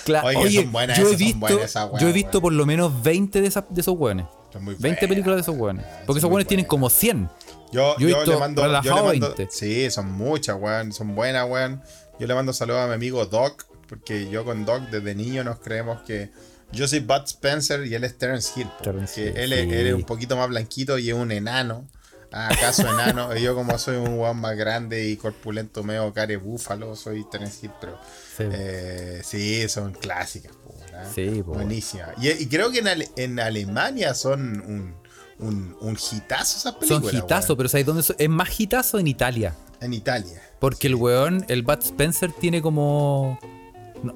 Cla- Oye, Oye, son buenas yo he esas, visto, buenas esas yo he visto weón. por lo menos 20 de, esas- de esos weones. Son muy 20 buenas, películas de esos weones. Porque esos weones tienen como 100. Yo, le mando, yo le mando 20. Sí, son muchas, weón. Son buenas, weón. Yo le mando saludos a mi amigo Doc, porque yo con Doc desde niño nos creemos que yo soy Bud Spencer y él es Terence Hill. que Hill, él, es, sí. él es un poquito más blanquito y es un enano. Ah, ¿Acaso enano? *laughs* Yo como soy un weón más grande y corpulento, medio care búfalo, soy Terence Hill, pero Sí. eh, sí, son clásicas. po. Sí, po, Buenísimas. Y, y creo que en, Ale- en Alemania son un, un, un hitazo esas películas. Son hitazos, weón. pero ¿sabes dónde son? Es más hitazo en Italia. En Italia. Porque el weón, el Bud Spencer, tiene como.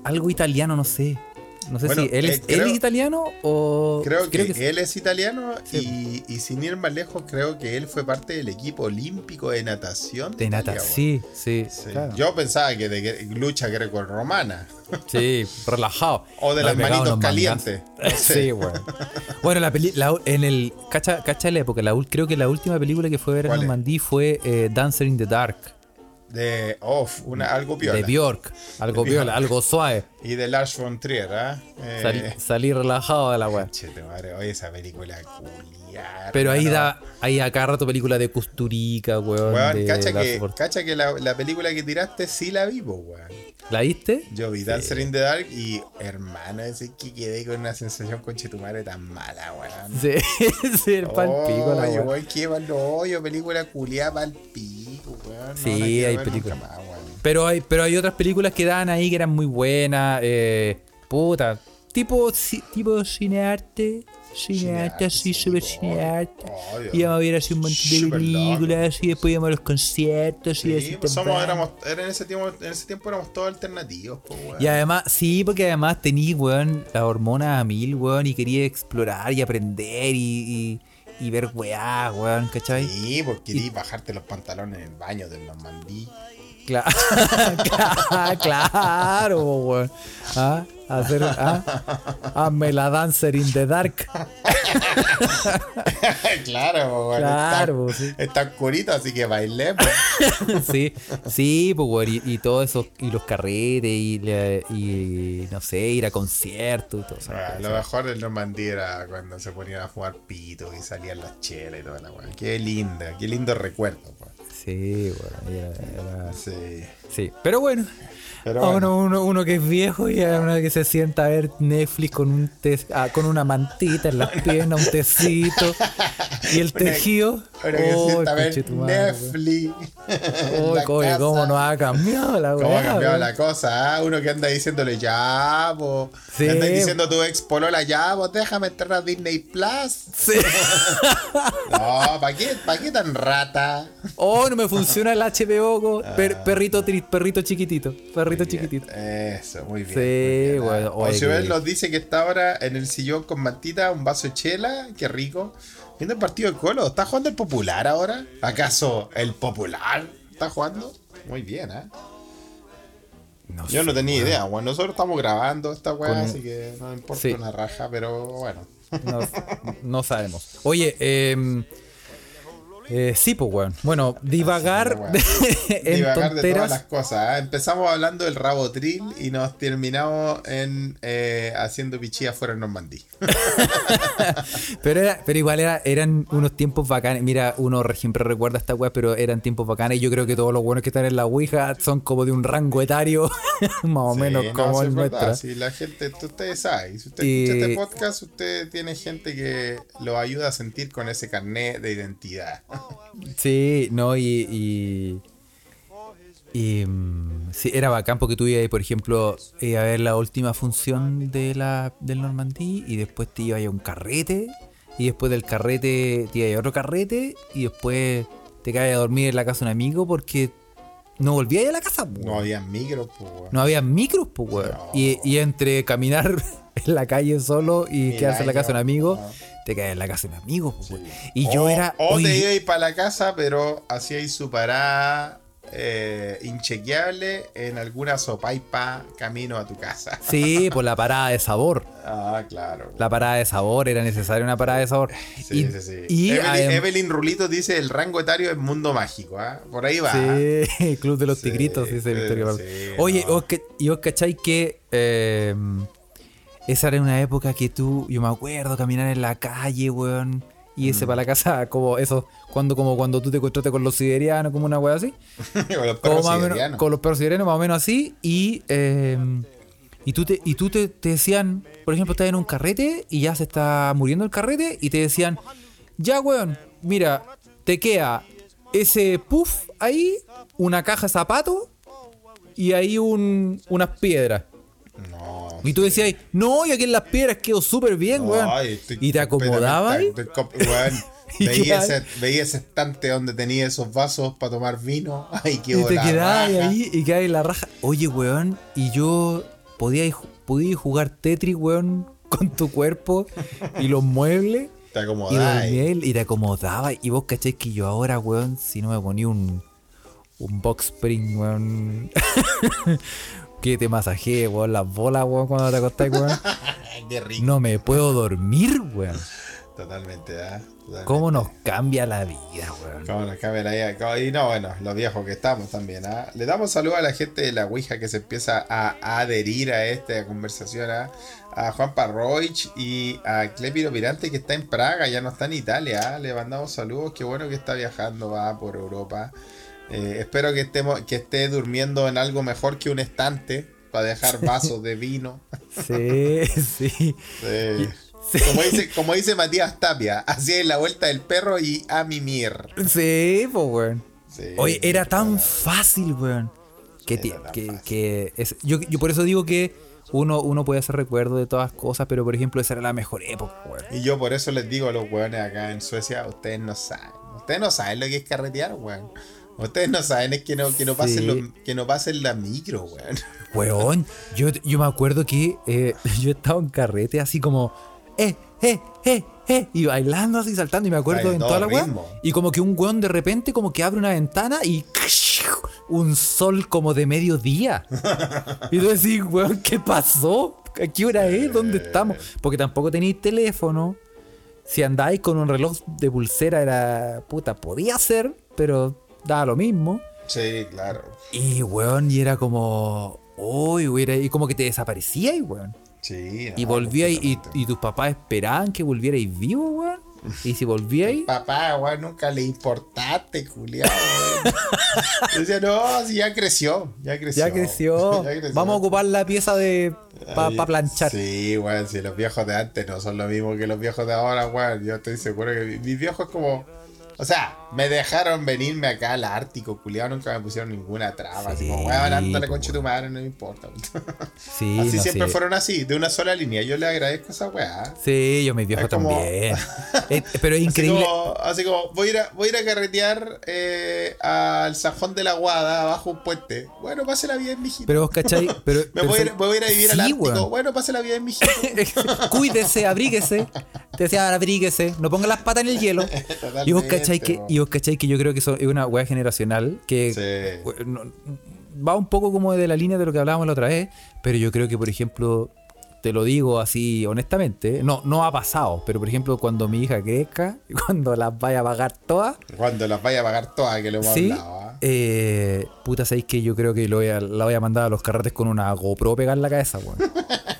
algo italiano, no sé. No sé Bueno, si él eh, es, creo- él es italiano o. Creo que, él es italiano y, y sin ir más lejos, creo que él fue parte del equipo olímpico de natación. De Italia, nata, weón. sí, sí. Sí. claro. Yo pensaba que de lucha greco-romana. Sí, *laughs* relajado. O de No, las manitos calientes. *laughs* Sí, bueno. Bueno, la peli, la- en el. Cacha, cacha la época, la, creo que la última película que fue a ver en. Normandí fue eh, Dancer in the Dark, De Off, una, algo piola. de Bjork. Algo De viola, algo suave. Y de Lars von Trier, ¿ah? Eh, Salí, salí relajado de la weá. Chete, madre, oye, esa película Pero ahí da, ahí acá rato película de Custurica, weón. Weón, de cacha que, cacha que la, la película que tiraste sí la vi, po, weón. ¿La viste? Yo vi Dancer in the Dark y, hermano, ese que quedé con una sensación con Chetumare tan mala, weón. Sí, *laughs* sí, el pico la weá. weón, qué mal hoyo, película culiada pal pico, weón. Sí, hay películas. weón. Pero hay, pero hay otras películas que dan ahí que eran muy buenas. Eh, puta. Tipo, ci- tipo cinearte. Así, sí, cinearte. obvio. Íbamos a ver así un montón de Súper películas y después íbamos a los conciertos y Sí, así. pues somos, éramos, era en ese tiempo, en ese tiempo éramos todos alternativos, po, weón. Y además, sí, porque además tení, weón, las hormonas a mil, weón, y quería explorar y aprender y, y, y ver weá, weón, ¿cachai? Sí, porque querías bajarte los pantalones en el baño del Normandí. Cla- *laughs* Cla- *laughs* claro, weón. ¿Ah? Hacer, ¿ah? Hazme la dancer in the dark. *laughs* claro, weón. Claro, está, sí. está oscurito, así que bailemos. *laughs* sí, sí, pues, weón. Y, y todo eso, y los carretes, y, no sé, ir a conciertos y todo eso. Ah, lo mejor del Normandí era cuando se ponían a jugar pito y salían las chelas y toda la weá. Qué linda, qué lindo recuerdo, pues. Sí, era- era- Sí. Sí, pero bueno. Pero a bueno. uno, uno, uno que es viejo y a uno que se sienta a ver Netflix con un té- ah, con una mantita en las piernas, un tecito y el *laughs* tejido. Ahora que Oh, sienta a ver. Netflix. *laughs* oye, casa. cómo nos ha cambiado la ¿Cómo weá, ha cambiado la cosa? ah? Uno que anda diciéndole ya, po. Sí. Anda diciendo tu ex polola ya, po, déjame entrar a Disney Plus. Sí. *laughs* No, ¿para qué, pa' qué tan rata? Oh, no me funciona el HBO. co- per- perrito, tri- perrito chiquitito. Eso, muy bien. Sí, muy bien, ah. bueno, nos dice que está ahora en el sillón con mantita, un vaso de chela, qué rico. Viendo el partido de Colo, ¿está jugando el popular ahora? ¿Acaso el popular está jugando? Muy bien, ¿eh? No Yo sé, no tenía idea, bueno, nosotros estamos grabando esta weá, Con- así que no importa Sí. una raja, pero bueno. No, no sabemos. Oye, eh, eh, sí, pues, weón. Bueno, divagar weón. *laughs* en Divagar de todas tonteras. las cosas. ¿eh? Empezamos hablando del rabotril y nos terminamos en eh, haciendo pichilla fuera en Normandí. *laughs* Pero, era, pero igual era, eran unos tiempos bacanes. Mira, uno re- siempre recuerda esta weá, pero eran tiempos bacanes. Y yo creo que todos los buenos que están en la Ouija son como de un rango etario, *laughs* más o Sí, menos no, como el nuestro. sí, la gente, ustedes saben, si usted Y- escucha este podcast, usted tiene gente que lo ayuda a sentir con ese carnet de identidad. Sí, no, y. y y, mm, sí, era bacán porque tú ibas, ahí, por ejemplo, eh, a ver la última función de la, del Normandí y después te ibas a un carrete y después del carrete te ibas a otro carrete y después te caes a dormir en la casa de un amigo porque no volvías a la casa. po. No había micros, weón. No había micros, weón. No. Y, y entre caminar en la calle solo y quedarse en la casa de un amigo, no. te quedas en la casa de un amigo. po, weón. Y yo era. O oye, te ibais para la casa, pero hacíais su parada eh, inchequeable en alguna sopaipa camino a tu casa. Sí, *laughs* por la parada de sabor. Ah, claro. La parada de sabor, era necesaria una parada de sabor. Sí, y, sí, sí. y Evelyn, Rulito dice el rango etario es mundo mágico, ¿ah? Por ahí va. Sí, *laughs* Club de los Sí, Tigritos, dice sí, Victoria sí, Oye, no. ¿os ca- ¿y os cacháis que eh, esa era una época que tú, yo me acuerdo, caminar en la calle, weón, y Mm. irse para la casa, como eso, cuando como cuando tú te encontraste con los siberianos, como una weá así. *laughs* Con los perros menos- con los perros siberianos, más o menos así. Y, eh, y tú, te, y tú te, te decían, por ejemplo, estás en un carrete y ya se está muriendo el carrete y te decían, ya, weón, mira, te queda ese puff ahí, una caja de zapatos y ahí un, unas piedras. Y tú decías, no, y aquí en las piedras quedo súper bien, weón. Y te acomodabas *laughs* veía, ese, veía ese estante donde tenía esos vasos para tomar vino. *laughs* Ay, qué Y te quedabas ahí y quedabas en la raja. Oye, weón, y yo podía, podía jugar Tetris, weón, *laughs* con tu cuerpo y los muebles. Te acomodabas. y y te acomodaba. Y vos cacháis que yo ahora, weón, si no me ponía un, un box spring, weón, que te masajee, weón, las bolas, weón, cuando te acostás, weón, Ay, *laughs* qué rico. no me puedo dormir, weón. Totalmente, ¿ah? Totalmente. ¿Cómo nos cambia la vida, weón? Cómo nos cambia la vida. Y no, bueno, los viejos que estamos también. ¿ah? Le damos saludo a la gente de la Ouija que se empieza a, adherir a esta conversación. ¿ah? A Juan Parroich y a Clepiro Pirante que está en Praga, ya no está en Italia. ¿ah? Le mandamos saludos. Qué bueno que está viajando va por Europa. Eh, espero que, estemos, que esté durmiendo en algo mejor que un estante para dejar vasos de vino. Sí, sí. Sí. Sí. Como, dice, como dice Matías Tapia, así es la vuelta del perro y a mimir. Sí, pues, weón. Sí, Oye, era tan fácil, weón. Que, que, fácil. que es- yo, yo por eso digo que uno, uno puede hacer recuerdo de todas cosas, pero por ejemplo, esa era la mejor época, weón. Y yo por eso les digo a los weones acá en Suecia, ustedes no saben. Ustedes no saben lo que es carretear, weón. Ustedes no saben es que no, que no pasen Sí. los- que no pasen la micro, weón. *laughs* Weón, yo, yo me acuerdo que eh, *laughs* yo estaba en carrete así como, eh, eh, eh, eh, y bailando así, saltando, y me acuerdo Ay, en toda la ritmo. Y como que un weón de repente como que abre una ventana y *laughs* un sol como de mediodía. y tú decís, weón, ¿qué pasó? ¿A qué hora es? ¿Dónde estamos? Porque tampoco tenéis teléfono. Si andáis con un reloj de pulsera era, puta, podía ser, pero daba lo mismo. Sí, claro. Y, weón, y era como. Uy, weón, y como que te desaparecía, weón. Sí. Y no, volvía y, completamente. y tus papás esperaban que volvierais vivo, weón. Y si volvíais. *laughs* Papá, weón, nunca le importaste. Yo decía, no, si ya creció, ya creció. Ya creció. *laughs* Ya creció. Vamos a ocupar la pieza de. para Ay, planchar. Sí, weón, si los viejos de antes no son lo mismo que los viejos de ahora, weón. Yo estoy seguro que mi- mis viejos como... O sea, me dejaron venirme acá al Ártico, culiao, nunca me pusieron ninguna traba. Así como, Sí, weón, ándale pues, concha de tu madre, no me importa. *laughs* Sí, así no, siempre sí. fueron así, de una sola línea. Yo le agradezco esa weá. Sí, yo mis viejos como- también. *laughs* Eh, pero es Así increíble. como, así como, voy a ir a, voy a, ir a carretear eh, al Sajón de la Guada, abajo un puente. Bueno, pásela bien, mijito. Pero vos cachai. *laughs* Pero, me pero voy, a ir, voy a ir a vivir al Sí, Ártico. weón. Bueno, pásela bien, mijito. Cuídese, abríguese. Te decía, abríguese. No ponga las patas en el hielo. Y vos cachai que, y vos cachai que yo creo que eso es una weá generacional que Sí. we- no- va un poco como de la línea de lo que hablábamos la otra vez, pero yo creo que, por ejemplo, te lo digo así honestamente, no, no ha pasado, pero por ejemplo, cuando mi hija crezca, *laughs* cuando las vaya a pagar todas, Cuando las vaya a pagar todas, que lo hemos sí, hablado. ¿ah? eh, puta, sabéis que yo creo que lo voy a- la voy a mandar a los carretes con una GoPro pegar en la cabeza, weón. *laughs*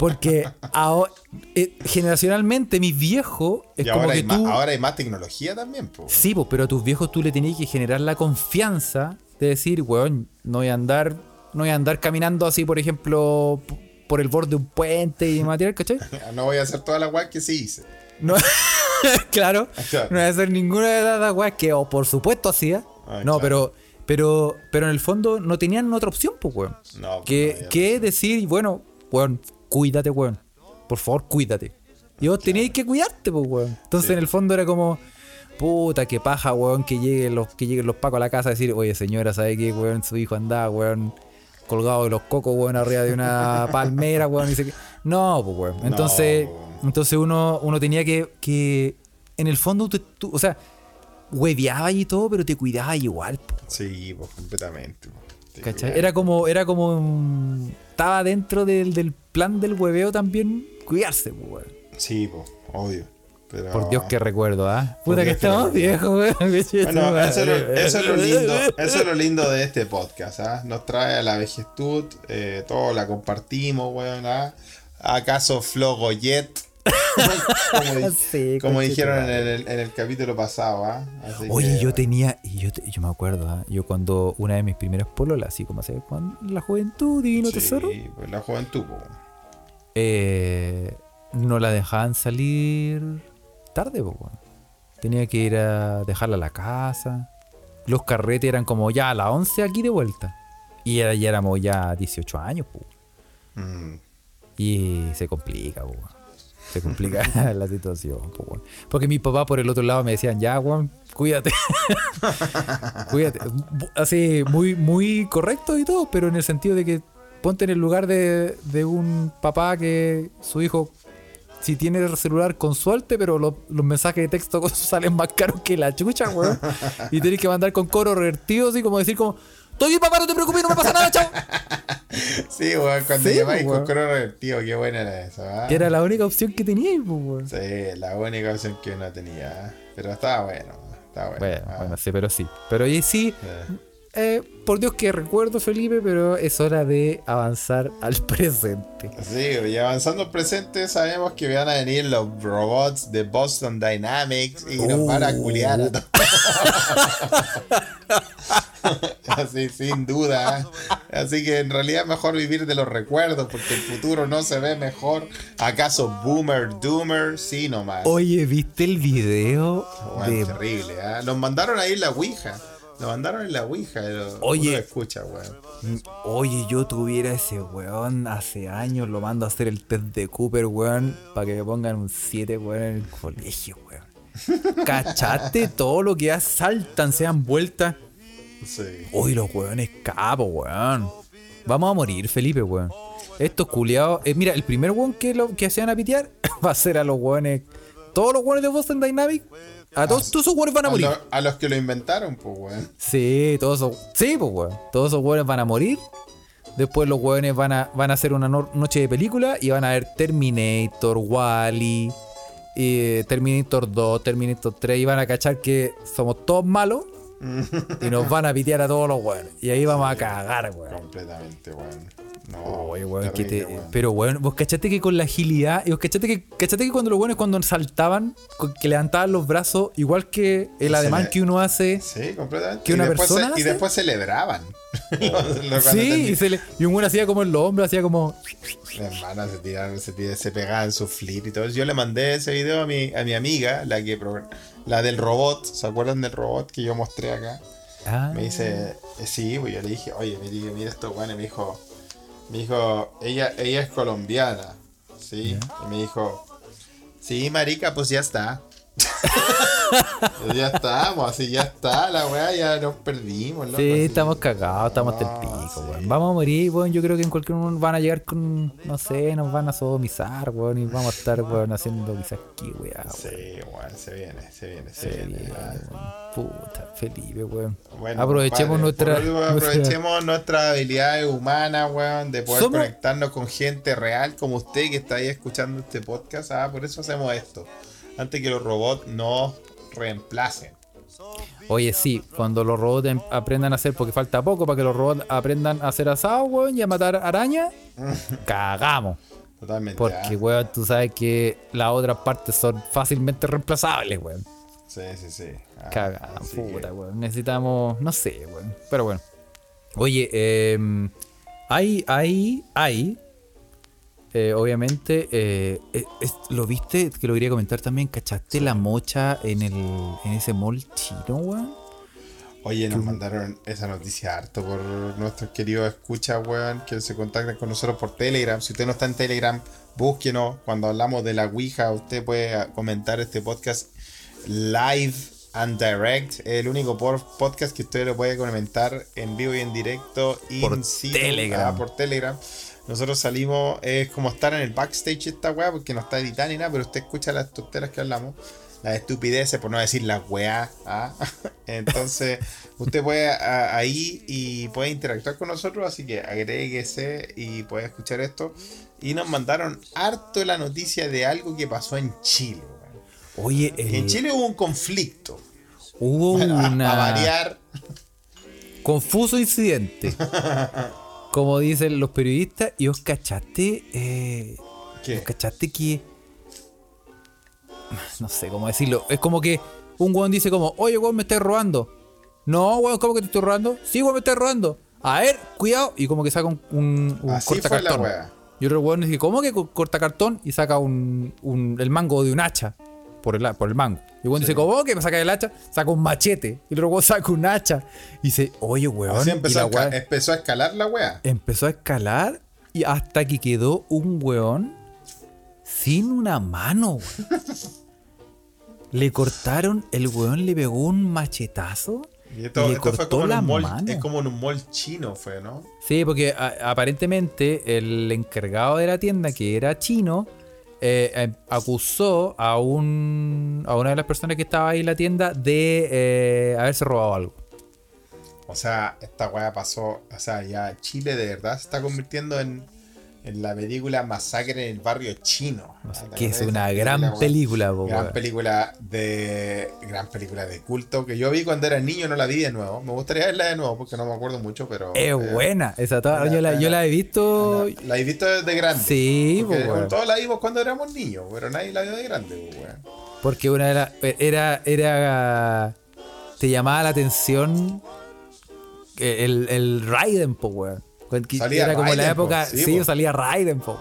Porque ahora, eh, generacionalmente mis viejos es Y como ahora que hay, tú... más, ahora hay más tecnología también, po. Sí, pues, pero a tus viejos tú le tenías que generar la confianza de decir, weón, no voy a andar, no voy a andar caminando así, por ejemplo, por el borde de un puente y material, ¿cachai? *laughs* No voy a hacer toda la weá que sí hice. No, *laughs* claro, Claro. no voy a hacer ninguna de las weas que, o por supuesto, hacía. Ah, no, claro. pero, pero, pero en el fondo no tenían otra opción, pues, weón. No, pues, que, no que decir, bueno, weón, cuídate, weón. Por favor, cuídate. Y vos teníais que cuidarte, pues, weón. Entonces, en el fondo era como, puta, que paja, weón, que lleguen los, que lleguen los pacos a la casa a decir, oye, señora, ¿sabe qué, weón? Su hijo andaba, weón, colgados de los cocos, weón, arriba de una *laughs* palmera, weón. y se- No, pues, weón. Entonces, No, weón. entonces uno, uno tenía que, que, en el fondo, tú, tú- o sea, y todo, pero te cuidaba igual, po, Sí, pues completamente. po. Era como, era como, un- estaba dentro del, del plan del hueveo también cuidarse, pues, weón. Sí, pues, obvio. Pero... Por Dios que recuerdo, ¿ah? Puta que que estamos viejos, weón. *laughs* Bueno, eso es, lo, eso es lo *laughs* lindo, eso es lo lindo de este podcast, ¿ah? Nos trae a la vejestud, eh, todo la compartimos, weón, ¿ah? ¿Acaso Flogoyet? Como *laughs* Sí, dijeron en el, en el capítulo pasado, ¿ah? Así Oye, que, yo tenía, y yo, te- yo me acuerdo, ¿ah? yo cuando una de mis primeras pololas, así como hace cuando la juventud, divino tesoro, Sí, pues la juventud, po. eh, no la dejaban salir tarde, po. Tenía que ir a dejarla a la casa. Los carretes eran como ya a las 11 aquí de vuelta. Y era- ya éramos ya 18 años, po. Mm, Y se complica, po. Se complica *laughs* la situación, weón. Porque mi papá por el otro lado me decían, ya, weón, cuídate. *laughs* cuídate. Así, muy, muy correcto y todo, pero en el sentido de que ponte en el lugar de, de un papá que su hijo, si tiene el celular con suerte, pero lo- los mensajes de texto *laughs* salen más caros que la chucha, weón. Y tenés que mandar con coro revertido, así como decir como, estoy bien, papá, no te preocupes, no me pasa nada, chao. *laughs* Sí, weón, cuando Sí, llamáis con correo revertido, qué buena era eso, ¿ah? Que era la única opción que tenía, pues, weón. Sí, la única opción que uno tenía, ¿ah? Pero estaba bueno, estaba bueno. Bueno, ¿ah? bueno, sí, pero sí. Pero y sí, Eh. eh, por Dios que recuerdo, Felipe, pero es hora de avanzar al *laughs* presente. Sí, y avanzando al presente, sabemos que van a venir los robots de Boston Dynamics y nos van a culiar a todos. *laughs* *laughs* Así, sin duda. Así que en realidad es mejor vivir de los recuerdos porque el futuro no se ve mejor. ¿Acaso Boomer Doomer? Sí, nomás. Oye, ¿viste el video de... terrible, ¿eh? Nos mandaron ahí la Ouija. Nos mandaron en la Ouija. lo- Oye. lo escucha, weón. Oye, yo tuviera ese weón hace años, lo mando a hacer el test de Cooper, weón, para que me pongan un 7, weón, en el colegio, weón. *laughs* ¿Cachaste todo lo que asaltan, se dan vueltas? Sí. Uy, los weones capos, weón. Vamos a morir, Felipe, weón. Estos culiados. eh, mira, el primer weón que, lo, que hacían a pitear *laughs* va a ser a los weones. Todos los weones de Boston Dynamics. A todos, todos esos weones van a A, morir. lo- a los que lo inventaron, pues, weón. Sí, todos esos. Sí, pues, weón. Todos esos weones van a morir. Después los weones van a, van a hacer una no- noche de película y van a ver Terminator, Wally, Terminator 2, Terminator 3 y van a cachar que somos todos malos y nos van a pitear a todos los weones. Y ahí vamos a cagar, weón. Completamente, weón. No, Oye, weón, que terrible, te- weón. Pero, weón, vos cachaste que con la agilidad. Y vos cachaste que, cachaste que cuando los weones cuando saltaban, que levantaban los brazos, igual que el ademán le- que uno hace. Sí, completamente. que Y una después persona y después celebraban. *laughs* Sí, y, se le- y un weón hacía como en los hombros, hacía como. Las hermanas se tiraron, se, tiraron- se pegaban su flip y todo. Yo le mandé ese video a mi, a mi amiga, la que la del robot. ¿Se acuerdan del robot que yo mostré acá? Ah, Me dice, eh, sí, pues yo le dije, oye, mira, mira esto, bueno, y me dijo, me dijo, ella, ella es colombiana, ¿sí? Y me dijo, sí, marica, pues ya está. Ya estamos, así ya está, la weá, ya nos perdimos, loco, Sí, así. estamos cagados, estamos del No, pico, sí. weón. Vamos a morir, weón. Yo creo que en cualquier momento van a llegar con. No sé, nos van a sodomizar, weón. Y vamos a estar, *laughs* weón, haciendo quizás aquí, weón. Sí, weón, se viene, se viene, se, Se viene. viene, weón. Puta, Felipe, weón. Bueno, aprovechemos nuestra, último, aprovechemos nuestras habilidades humanas, weón, de poder Somos- conectarnos con gente real como usted que está ahí escuchando este podcast. Ah, por eso hacemos esto. Antes que los robots nos reemplacen. Oye, sí, cuando los robots em- aprendan a hacer, porque falta poco para que los robots aprendan a hacer asado, weón, y a matar arañas, *laughs* cagamos. Totalmente. Porque, ah. weón, tú sabes que las otras partes son fácilmente reemplazables, weón. Sí, sí, sí. Ah, Cagada, así puta, que- weón. Necesitamos, no sé, weón. Pero bueno. Oye, eh, hay, hay, hay. Eh, obviamente, eh, eh, es- lo viste, que lo quería comentar también. ¿Cachaste la mocha en el en ese mall chino, weón? Oye, nos mandaron esa noticia harto por nuestros queridos escuchas, weón, que se contactan con nosotros por Telegram. Si usted no está en Telegram, búsquenos. Cuando hablamos de la Ouija, usted puede comentar este podcast live and Direct, el único por- podcast que usted lo puede comentar en vivo y en directo y Por in Telegram. ah, por Telegram. Nosotros salimos, es como estar en el backstage esta weá, porque no está editada ni nada, pero usted escucha las tonteras que hablamos, las estupideces, por no decir las weá. ah. *laughs* Entonces, usted puede a- ahí y puede interactuar con nosotros, así que agréguese y puede escuchar esto. Y nos mandaron harto la noticia de algo que pasó en Chile. Oye, En el- Chile hubo un conflicto. hubo Bueno, a- una a variar. confuso incidente. *laughs* Como dicen los periodistas, y os cachaste, eh, ¿Qué? os cachaste que no sé cómo decirlo. Es como que un weón dice como, oye weón, me estás robando. No, weón, ¿cómo que te estoy robando? Sí, weón, me estás robando. A ver, cuidado. Y como que saca un, un, un Así fue la cortacartón. wea. Y otro weón dice, ¿cómo que co- corta cartón? Y saca un, un- el mango de un hacha. Por el, por el mango. Y el weón dice, ¿cómo que me saca el hacha? Saca un machete. Y weón saca un hacha. Y dice, oye weón. Así y empezó, la a, empezó escalar la wea. empezó a escalar y hasta que quedó un weón sin una mano, weón. Le cortaron, el weón le pegó un machetazo Y y, esto, le esto fue cortó como en la un mall, mano. es como en un mall chino, fue, ¿no? Sí, porque a- aparentemente el encargado de la tienda, que era chino, eh, eh, acusó a un a una de las personas que estaba ahí en la tienda de eh, haberse robado algo. O sea, esta weá pasó. O sea, ya Chile de verdad se está convirtiendo en, en la película Masacre en el barrio chino. No sé, ¿Te que es una gran película, po, Gran película de. Gran película de culto que yo vi cuando era niño, no la vi de nuevo. Me gustaría verla de nuevo porque no me acuerdo mucho, pero. Es eh, buena. Esa toda- yo, la, yo buena. la he visto. La, la he visto desde grande. Sí, weón. Todos la vimos cuando éramos niños, pero nadie la vio de grande, weón. Porque una era, era, era, te llamaba la atención el, el Raiden, po, weón. Salía era como la Raiden, po, época, sí, sí, po. salía Raiden, po.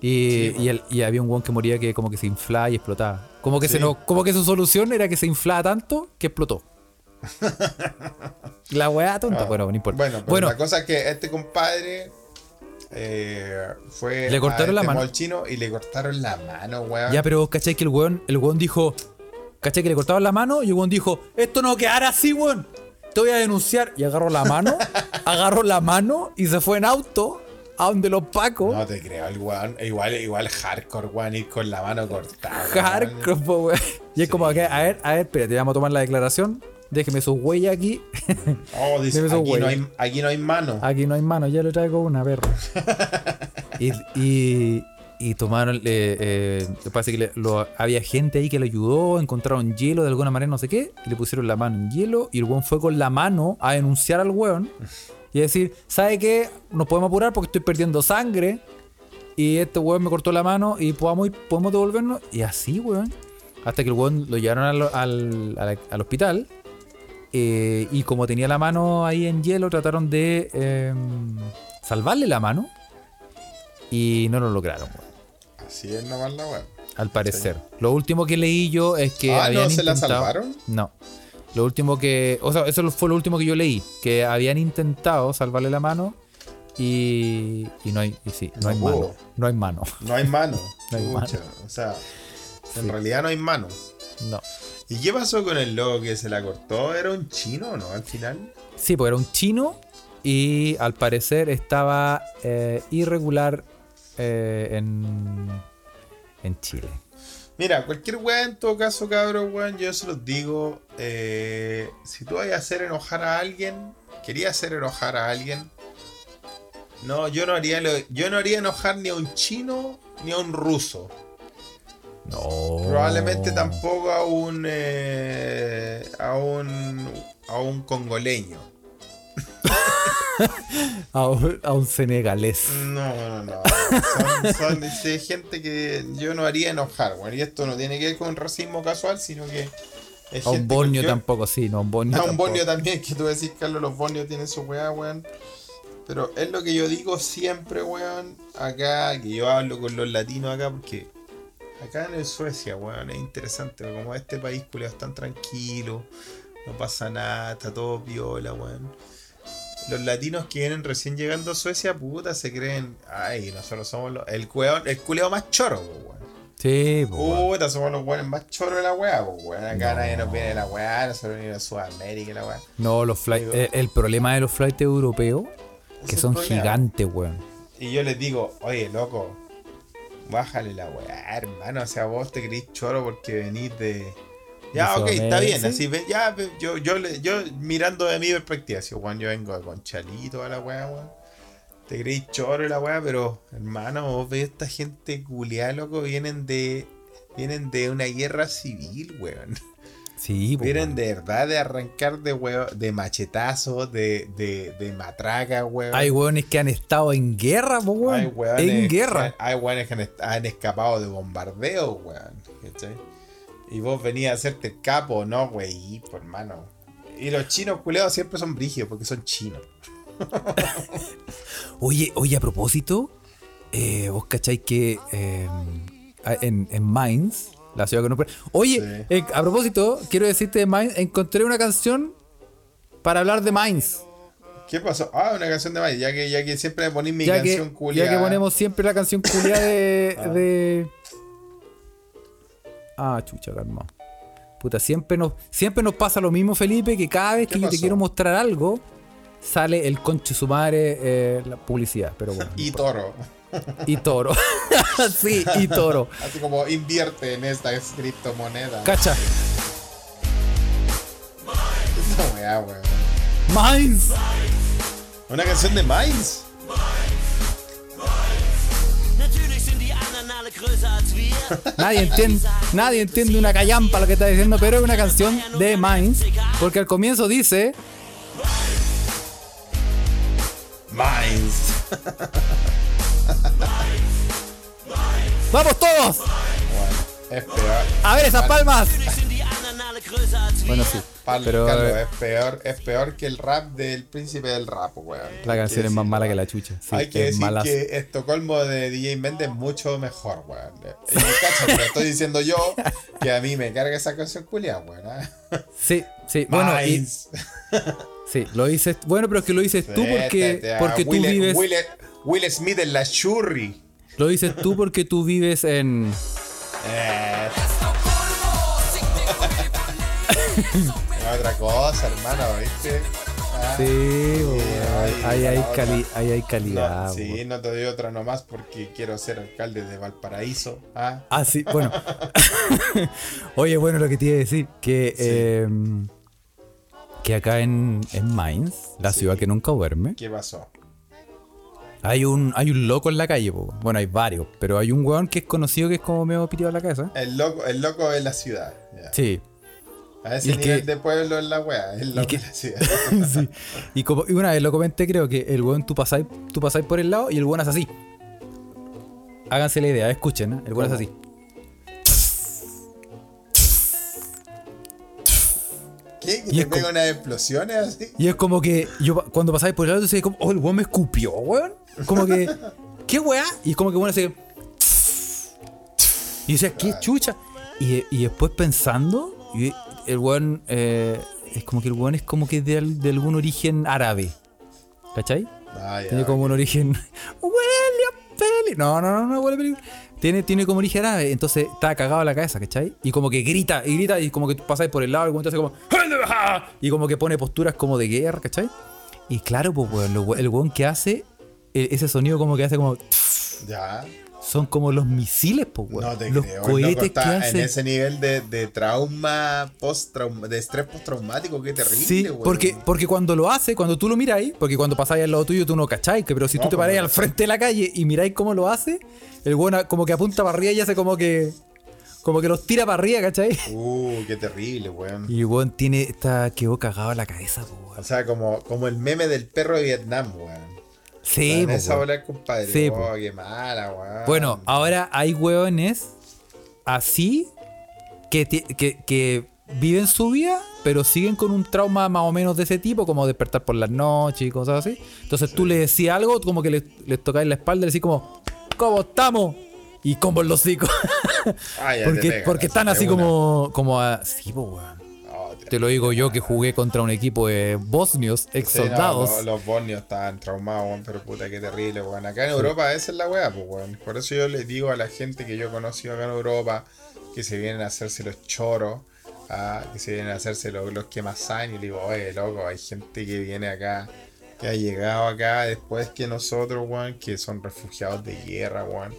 Y, y, el- y había un weón que moría que como que se inflaba y explotaba. Como que, Sí. se no, como que su solución era que se inflaba tanto que explotó. *laughs* la weá tonta, Ah, bueno, no importa. Bueno, pero Bueno, la cosa es que este compadre eh, fue Le cortaron a la este mano. chino y le cortaron la mano, weón. ya, pero vos cachai que el weón, el weón dijo, cachai que le cortaban la mano y el weón dijo, esto no quedará así, weón. Te voy a denunciar. Y agarró la mano, *laughs* agarró la mano y se fue en auto a donde los pacos. No te creo, el weón, igual, igual hardcore, weón, ir con la mano cortada. Hardcore, weón. Y es como que, a ver, a ver, espérate, vamos a tomar la declaración. Déjeme su huella aquí. *laughs* Oh, dice, aquí no, hay, aquí no hay mano. Aquí no hay mano, ya le traigo una, perro. *laughs* y, y, y tomaron, eh, eh, parece que lo- había gente ahí que le ayudó, encontraron hielo de alguna manera, no sé qué, y le pusieron la mano en hielo, y el weón fue con la mano a denunciar al weón y a decir, ¿sabe qué? Nos podemos apurar porque estoy perdiendo sangre, y este weón me cortó la mano y podemos, ir- podemos devolvernos, y así, weón. Hasta que el weón lo llevaron al, al- al- al hospital. eh, y como tenía la mano ahí en hielo, trataron de eh, salvarle la mano. Y no lo lograron, weón, Así es nomás la weón. al parecer. Lo último que leí yo es que. Ah, ¿no habían se la salvaron? No. Lo último que. O sea, eso fue lo último que yo leí. Que habían intentado salvarle la mano. Y. Y no hay. Y sí, no, No hay mano. No hay mano. No hay mano. No hay Pucha, O sea, en realidad no hay mano. No. ¿Y qué pasó con el loco que se la cortó? ¿Era un chino o no al final? Sí, porque era un chino y al parecer estaba eh, irregular eh, en, en Chile. Mira, cualquier weá en todo caso, cabrón, weón, yo se los digo. eh, si tú vas a hacer enojar a alguien, quería hacer enojar a alguien. No, yo no haría lo- yo no haría enojar ni a un chino ni a un ruso. No. Probablemente tampoco a un eh, a un a un congoleño. *laughs* A un, a un senegalés. No, no, no. Son, son de gente que yo no haría enojar, weón. Y esto no tiene que ver con racismo casual, sino que es A un yo- tampoco, sí, no, a un bonio A un bonio también, que tú decís, Carlos, los bonios tienen su weá, weón. Pero es lo que yo digo siempre, weón. Acá, que yo hablo con los latinos acá, porque acá en Suecia, weón, es interesante. Como este país, culiao, es tan tranquilo, no pasa nada, está todo viola, weón. Los latinos que vienen recién llegando a Suecia, puta, se creen, ay, nosotros somos los, el, culeado, el culeado más choro, weón. Sí, po. Puta, somos los weones más choros de la weá, pues weón. Acá nadie nos viene de la weá, nosotros venimos de Sudamérica la weá. No, los flights. El, el problema de los flights europeos, que son problema. gigantes, weón. Y yo les digo, oye, loco, bájale la weá, hermano. O sea, vos te creís choro porque venís de. Ya, ok, está bien, sí. así ve, ya, yo, yo, yo mirando de mi perspectiva, si weón, yo vengo de Conchalito a la weá, weón. Te creís choro la weá, pero hermano, vos ves esta gente culiada, loco, vienen de. Vienen de una guerra civil, weón. Sí, po, Vienen de verdad de arrancar de huevo, de machetazos, de, de, de matraca, weón. Hay weones que han estado en guerra, weón. Hay weones en guerra. hay weones que han, han escapado de bombardeos, weón. ¿cachai? Y vos venías a hacerte el capo, no, güey, pues, hermano. Y los chinos culeados siempre son brígidos porque son chinos. *laughs* Oye, oye, a propósito, eh, vos cacháis que eh, en, en Mainz, la ciudad que no. Oye, Sí. eh, a propósito, quiero decirte de Mainz, encontré una canción para hablar de Mainz. ¿Qué pasó? Ah, una canción de Mike, ya que, ya que siempre ponís mi Ya que, canción ya que ponemos siempre la canción culia de, *laughs* Ah. de. Ah, chucha, calma. Puta, siempre nos, siempre nos pasa lo mismo, Felipe, que cada vez ¿Qué que yo te quiero mostrar algo, sale el conche su madre, eh, la publicidad. Pero bueno. *laughs* Y toro. Y toro. *laughs* sí, y toro. Así como invierte en esta criptomoneda. Cacha. Esa weá, weón. Mainz. Una canción de Mainz. Nadie entiende, nadie entiende una callampa lo que está diciendo, pero es una canción de Mainz. Porque al comienzo dice. Mainz. ¡Vamos todos! Bueno, es peor. ¡A ver esas palmas! Bueno, sí. Pal- Pero Carlos, eh, es peor, es peor que el rap del príncipe del rap, weón. la canción es más mala que la chucha. Sí, Hay que es decir mala. que Estocolmo de DJ Méndez es mucho mejor, weón. Y cacha, pero estoy diciendo yo que a mí me carga esa canción culia, weón. ¿ah? Sí, sí. Bueno, y, sí, lo dices. Bueno, pero es que lo dices tú porque, porque tú Will, vives. Will, Will Smith en la churri. Lo dices tú porque tú vives en. Eh. *laughs* otra cosa, hermano, ¿viste? Ah, Sí, ahí, hay cali- ahí hay calidad. no, sí, no te doy otra nomás porque quiero ser alcalde de Valparaíso. ¿ah? Ah, sí, bueno. *laughs* Oye, bueno, lo que te iba a decir, que, eh, que acá en, en Mainz, la Sí. ciudad que nunca duerme, ¿Qué pasó? hay un, hay un loco en la calle. po. Bueno, hay varios, pero hay un weón que es conocido que es como medio pitido a la cabeza. El loco, el loco de la ciudad. Sí. A Y ese el nivel que- de pueblo es la que- de la ciudad. sí. Y, como, y una vez lo comenté, creo que el weón tú pasáis, tú por el lado y el weón es así. Háganse la idea, escuchen, ¿eh? el weón es así. ¿Qué? ¿Que Y te es pega como- unas explosiones así? Y es como que yo cuando pasáis por el lado, decía como, oh, el weón me escupió, weón. Como que, *laughs* ¿qué weá? Y es como que bueno así. Y decía, ¿qué chucha? Y, y después pensando, y el weón, eh, es como que el weón es como que de, de algún origen árabe. ¿Cachai? Ah. Tiene como un origen. *laughs* Huele a peli. No, no, no, no huele a película. Tiene, tiene como origen árabe. Entonces está cagado a la cabeza, ¿cachai? Y como que grita, y grita, y como que tú pasáis por el lado, y como. *laughs* Y como que pone posturas como de guerra, ¿cachai? Y claro, pues, weón, el weón que hace. e- Ese sonido como que hace como. Ya. Son como los misiles, pues, weón. No te los creo. cohetes que está en ese nivel de, de trauma, post de estrés postraumático, qué terrible, Sí, weón. porque, porque cuando lo hace, cuando tú lo miráis, porque cuando pasáis al lado tuyo tú no cacháis, pero si No, tú te pues, paráis no al frente de la calle y miráis cómo lo hace, el weón como que apunta para arriba y hace como que. Como que los tira para arriba, ¿cachai? Uh, qué terrible, weón. Y el weón tiene. Está, quedó cagado la cabeza, po, O weón. sea, como, como el meme del perro de Vietnam, weón. Sí, po, esa bola, compadre. Sí, oh, po. qué mala, weón. Bueno, ahora hay weones así que, que, que viven su vida, pero siguen con un trauma más o menos de ese tipo, como despertar por las noches y cosas así. Entonces tú le decías algo, como que les, les tocáis la espalda y le decís como, ¿cómo estamos? Y como en los hocicos. Ah, *laughs* porque porque están así como, como así, po, weón. Te- lo digo yo que jugué contra un equipo de bosnios, ex Sí, no, soldados. los, bosnios estaban traumados, weón, pero puta, qué terrible, weón. Acá en Europa esa es la weá, pues, weón. Por eso yo les digo a la gente que yo he conocido acá en Europa que se vienen a hacerse los choros, ah, que se vienen a hacerse los, los quemasaños. Y le digo, oye, loco, hay gente que viene acá, que ha llegado acá después que nosotros, weón, que son refugiados de guerra, weón.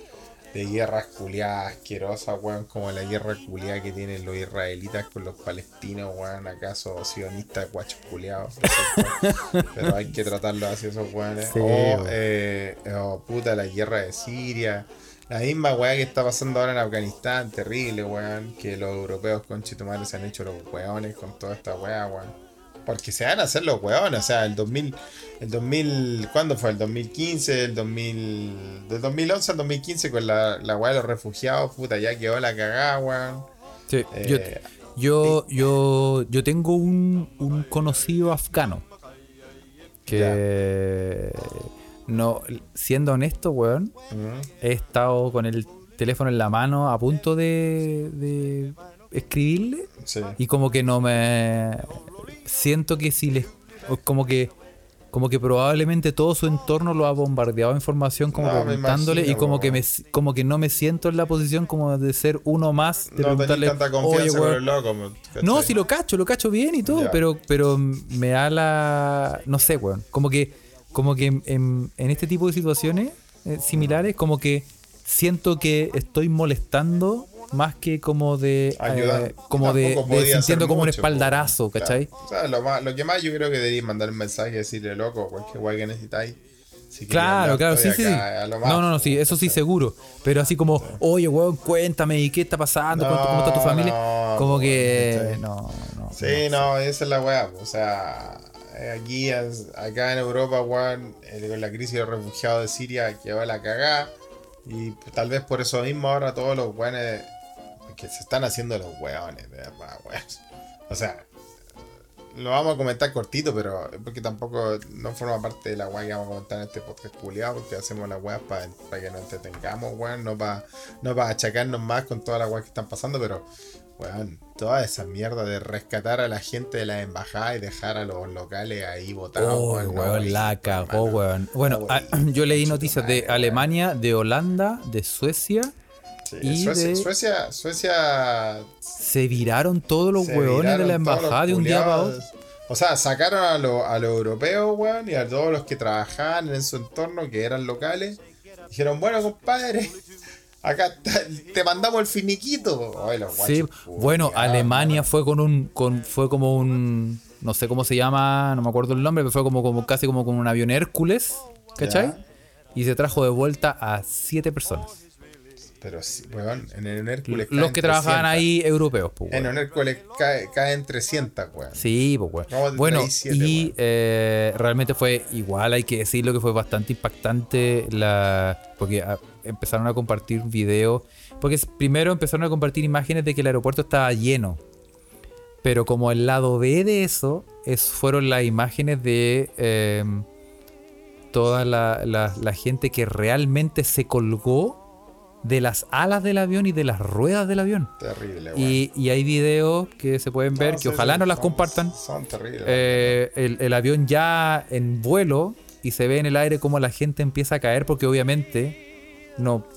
De guerras culiadas asquerosas, weón, como la guerra culiada que tienen los israelitas con los palestinos, weón, acaso sionistas guachos culiados. *laughs* Pero hay que tratarlos así esos weones. Sí, o, weón. eh, o, puta, la guerra de Siria. La misma weá que está pasando ahora en Afganistán, terrible, weón. Que los europeos con Chitumare se han hecho los weones con toda esta weá, weón. Porque se van a hacer los weones, o sea, el 2000, el 2000, ¿cuándo fue? El 2015, el 2000, del 2011 al 2015 con la, la weá de los refugiados, puta, ya quedó la cagada, weón. Sí, yo, Eh, yo, yo, yo tengo un, un conocido afgano que no, siendo honesto, weón, Mm, he estado con el teléfono en la mano a punto de, de escribirle Sí. y como que no me siento que si les como que como que probablemente todo su entorno lo ha bombardeado de información como No, preguntándole y como que me como que no me siento en la posición como de ser uno más de No preguntarle tanta "Oye, confianza con weón, el loco, mo- ¿cachai? no, si lo cacho, lo cacho bien y todo, Ya. pero, pero me da la. No sé, weón. Como que, como que en, en este tipo de situaciones eh, similares, como que siento que estoy molestando más que como de. Eh, como de, sintiendo como un espaldarazo, pues. ¿cachai? Claro. O sea, lo, más, lo que más yo creo que deberías mandar un mensaje y decirle, loco, cualquier guay que necesitáis. Si Claro, claro, sí, sí. sí. No, no, no, sí, eso sí, seguro. Pero así como, oye, weón, cuéntame, ¿y qué está pasando? ¿Cómo, cómo está tu familia? no, como que. ¿cachai? No, no. Sí, no, esa es la weá. O sea, eh, aquí, acá en Europa, weón, eh, con la crisis de los refugiados de Siria quedó a la cagada. Y pues, tal vez por eso mismo ahora todos los weones que se están haciendo los weones, de verdad, weón. O sea, lo vamos a comentar cortito, pero porque tampoco no forma parte de la weá que vamos a comentar en este podcast publicado, porque hacemos las weas para que nos entretengamos, weón, no para no pa achacarnos más con todas las weas que están pasando, pero, weón, toda esa mierda de rescatar a la gente de las embajadas y dejar a los locales ahí votados, Oh, weón, weón, la cagó. Bueno, No, *clears throat* weón, yo leí noticias de. Alemania, de Holanda, de Suecia. Sí, y Suecia, de- Suecia, Suecia Se viraron todos los hueones de la embajada de un día para otro. O sea, sacaron a, los a los europeos, weón, y a todos los que trabajaban en su entorno, que eran locales. Dijeron, bueno, compadre, *laughs* acá te mandamos el finiquito. Ay, los Sí, bueno, Alemania fue con un, con, fue como un, no sé cómo se llama, no me acuerdo el nombre, pero fue como, como casi como con un avión Hércules, ¿cachai? Ya. Y se trajo de vuelta a siete personas. Pero sí, weón, en el Hércules Los que trabajaban 300. ahí europeos, pues, En weón. el Hércules cae- caen 300, weón. Sí, pues, weón. Bueno, y weón. eh, realmente fue igual, hay que decirlo que fue bastante impactante la porque ah, empezaron a compartir videos, porque primero empezaron a compartir imágenes de que el aeropuerto estaba lleno, pero como el lado B de eso es, fueron las imágenes de eh, toda la, la- la gente que realmente se colgó de las alas del avión y de las ruedas del avión. Terrible, weón. Y, y hay videos que se pueden ver, No, que sí, ojalá sí, no las son- compartan. Son terribles. Eh, el, el avión ya en vuelo y se ve en el aire como la gente empieza a caer porque obviamente no,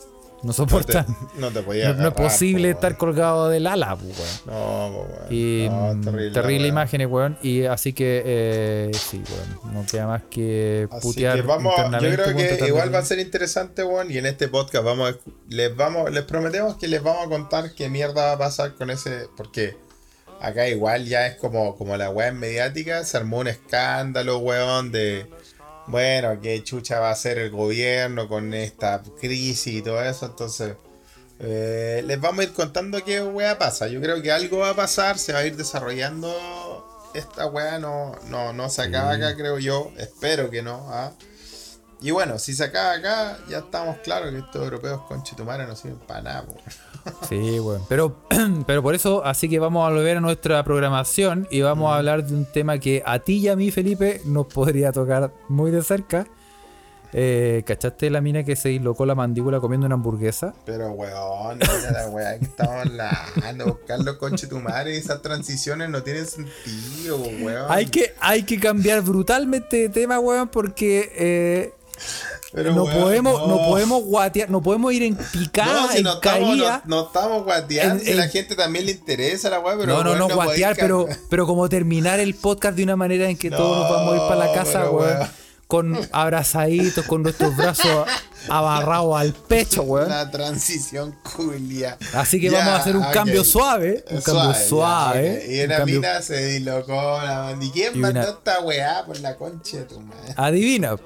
no no te, soportan. no te podías No, no es posible po, estar colgado del ala, pues. No, po, weón. Y No, mm, terrible. terrible, imágenes, weón. Y así que, eh, sí, weón. No queda más que Así putear que vamos, yo creo que igual va a ser interesante, weón, y en este podcast vamos a- les vamos, les prometemos que les vamos a contar qué mierda va a pasar con ese, porque acá igual ya es como, como la weá mediática, se armó un escándalo, weón, de bueno, qué chucha va a hacer el gobierno con esta crisis y todo eso, entonces eh, les vamos a ir contando qué weá pasa. Yo creo que algo va a pasar, se va a ir desarrollando. Esta weá no, no, no se acaba acá, creo yo. Espero que no. ¿ah? Y bueno, si se acaba acá, ya estamos claros que estos europeos con Chitumare no sirven para nada. Sí, weón. Pero, *clears throat* pero por eso, así que vamos a volver a nuestra programación y vamos a hablar de un tema que a ti y a mí, Felipe, nos podría tocar muy de cerca. Eh, ¿Cachaste la mina que se dislocó la mandíbula comiendo una hamburguesa? Pero weón, mira la weá que estamos hablando. Carlos Conche tu madre, esas transiciones no tienen sentido, weón. Hay que, hay que cambiar brutalmente de tema, weón, porque eh, Pero, no, weón, podemos, no. podemos guatear, no podemos ir en picada, No, si en no estamos, caída. no, no estamos guateando, En- si la en- gente también le interesa la weá, pero no, no, weón, no, guatear, pero, *laughs* pero como terminar el podcast de una manera en que todos nos vamos a ir para la casa, weón. weón. Con *laughs* abrazaditos, con nuestros brazos abarrados al pecho, weón. La transición culia. Así que Ya, vamos a hacer un cambio suave. Un cambio ya, suave. Y un una cambio- mina se dislocó la. ¿Y quién Y mandó una- esta weá por la concha de tu madre? Adivina.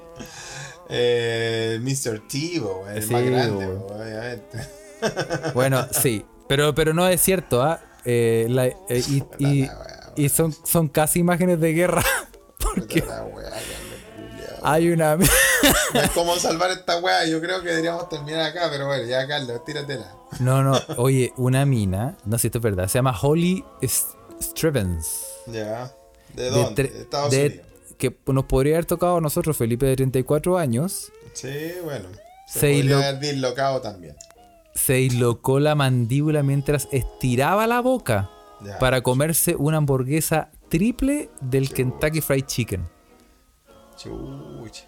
Eh, Mr. Tivo, el Sí, más grande, obviamente. *laughs* Bueno, sí. Pero, pero no es cierto, ¿ah? Eh, la- eh, y *laughs* son, son casi imágenes de guerra. *laughs* Porque hay una. No es cómo salvar esta weá. Yo creo que deberíamos terminar acá, pero bueno, ya Carlos, tíratela. No, no. Oye, una mina. No sé si esto es verdad. Se llama Holly S- Strivens. Ya. ¿De de dónde? De Estados de- Unidos. Que nos podría haber tocado a nosotros, Felipe de 34 años. Sí, bueno. Se, Se podría haber dislocado también. Se dislocó la mandíbula mientras estiraba la boca Ya. para comerse una hamburguesa triple del Kentucky Fried Chicken. Chucha.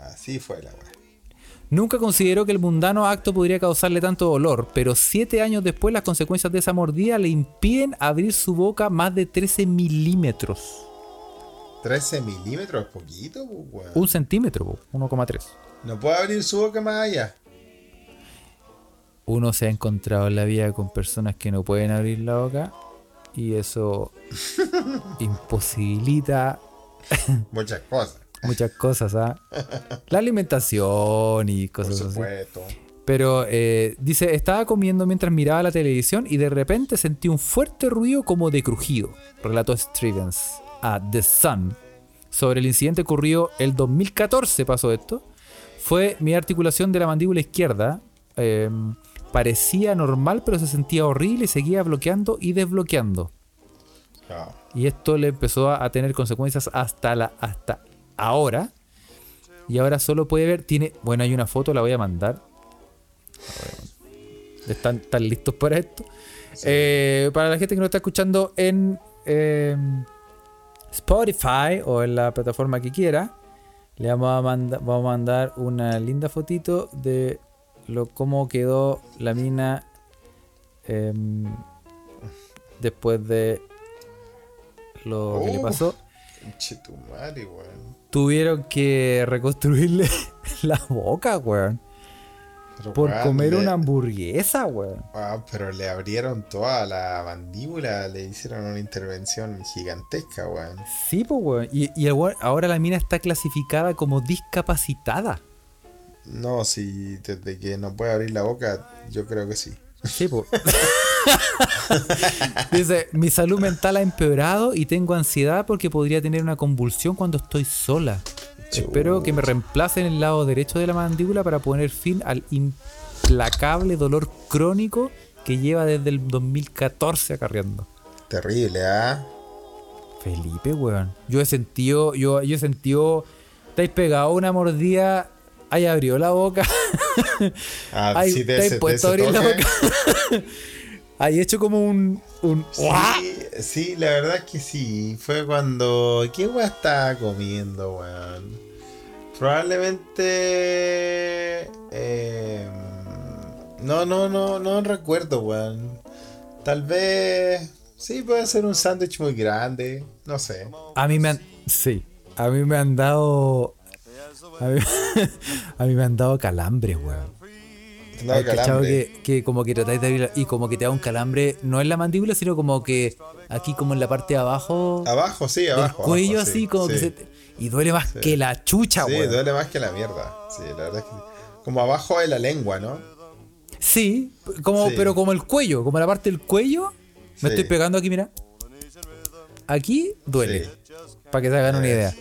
Así fue la weá. Nunca consideró que el mundano acto podría causarle tanto dolor, pero siete años después las consecuencias de esa mordida le impiden abrir su boca más de 13 milímetros. 13 milímetros es poquito, pues, weón. Un centímetro, po, 1,3. No puede abrir su boca más allá. Uno se ha encontrado en la vida con personas que no pueden abrir la boca y eso *laughs* imposibilita Muchas cosas. muchas cosas, ¿ah? La alimentación y Por cosas así. supuesto. Pero eh, dice, estaba comiendo mientras miraba la televisión y de repente sentí un fuerte ruido como de crujido, relató Stevens a The Sun. Sobre el incidente ocurrido el 2014 pasó esto. Fue mi articulación de la mandíbula izquierda. eh, parecía normal pero se sentía horrible y seguía bloqueando y desbloqueando. Y esto le empezó a, a tener consecuencias hasta, la, hasta ahora. Y ahora solo puede ver, tiene, bueno, hay una foto, la voy a mandar. ¿Están, están listos para esto? Eh, para la gente que no está escuchando en eh, Spotify o en la plataforma que quiera, le vamos a, manda- vamos a mandar una linda fotito de lo cómo quedó la mina em, después de lo que le Oh. pasó. Weón. Tuvieron que reconstruirle *laughs* la boca, weón. Pero, Por weón, comer le- una hamburguesa, weón. Ah, pero le abrieron toda la mandíbula, le hicieron una intervención gigantesca, weón. Sí, pues, weón. Y, y el ahora la mina está clasificada como discapacitada. No, si desde que no puede abrir la boca, yo creo que sí. Sí, pues. *laughs* Dice, mi salud mental ha empeorado y tengo ansiedad porque podría tener una convulsión cuando estoy sola. Espero que me reemplacen el lado derecho de la mandíbula para poner fin al implacable dolor crónico que lleva desde el 2014 acarreando. Terrible, ¿ah? Felipe, weón. Yo he sentido, yo, yo he sentido, estáis pegado una mordida, hay abrió la boca, Ah, *laughs* hay, sí, de te ese- de puesto ese abrir la boca. *laughs* hay hecho como un, un Sí, sí, la verdad es que sí. Fue cuando. ¿Qué weá estaba comiendo, weón? Probablemente. eh, no, no, no, no recuerdo, weón. Tal vez. Sí, puede ser un sándwich muy grande. No sé. A mí me han. Sí. A mí me han dado. A mí, *laughs* a mí me han dado calambres, weón. No, ¿Has cachado que, que como que tratáis de abrir y como que te da un calambre, no en la mandíbula, sino como que aquí como en la parte de abajo Abajo, sí, abajo. cuello abajo, sí, así, como que sí. se te- y duele más Sí. que la chucha, Sí, weón. duele más que la mierda. Sí, la verdad es que. Como abajo de la lengua, ¿no? Sí, como, Sí. pero como el cuello, como la parte del cuello, me Sí. estoy pegando aquí, mira. Aquí duele, Sí. para que se hagan una idea.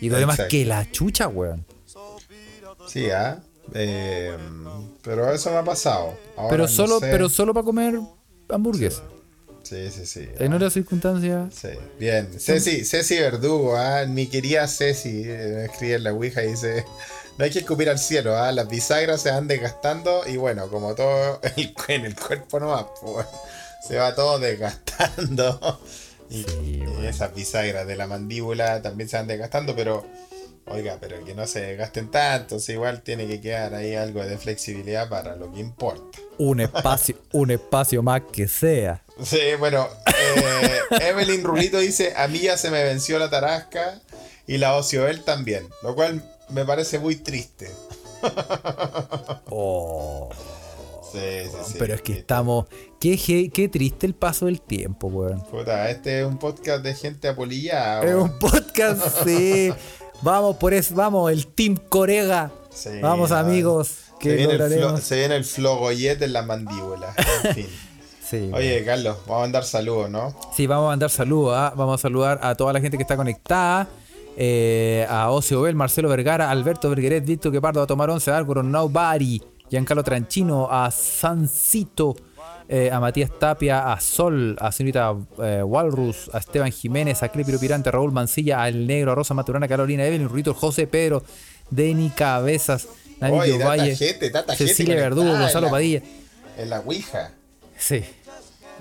Y duele más Exacto. que la chucha, weón. Sí, ¿ah? Eh, pero eso me ha pasado. Ahora Pero no solo, sé. pero solo para comer hamburguesa. Sí, sí, sí. En otras circunstancias. Sí, bien. Ceci, Ceci Verdugo, ¿ah? mi querida Ceci, eh, me escribe en la Ouija y dice, No hay que escupir al cielo, ¿ah? las bisagras se van desgastando y bueno, como todo *laughs* el- en el cuerpo nomás, pues, se va todo desgastando. *laughs* Y, Sí, y esas bisagras de la mandíbula también se van desgastando, pero oiga, pero que no se desgasten tanto, sea, igual tiene que quedar ahí algo de flexibilidad para lo que importa. Un espacio, *laughs* un espacio más que sea. Sí, bueno, eh, Evelyn Rulito dice, a mí ya se me venció la tarasca y la Ociobel también, lo cual me parece muy triste. *laughs* Oh, Sí, sí, sí. pero es que estamos. Qué, qué triste el paso del tiempo, weón. Puta, este es un podcast de gente apolillada. Es un podcast, sí. *laughs* Vamos por eso, vamos, el Team Corega. Sí, vamos, ah, amigos, se que viene, el flo- lograremos. se viene el flogoyet en la mandíbula. En *laughs* fin. Sí, Oye, Carlos, vamos a mandar saludos, ¿no? Sí, vamos a mandar saludos. ¿ah? Vamos a saludar a toda la gente que está conectada. eh, a Ocio Bel, Marcelo Vergara, Alberto Vergueret, Víctor Quepardo, a Tomar Once, Álvaro Nobody, Giancarlo Tranchino, a Sancito, eh, a Matías Tapia, a Sol, a señorita eh, Walrus, a Esteban Jiménez, a Clepiro Pirante, a Raúl Mancilla, a El Negro, a Rosa Maturana, Carolina Evelyn, Rito, José Pedro, Deni Cabezas, tanta Valle, gente, Cecilia Verdugo, en Gonzalo la- Padilla. En la Ouija. Sí,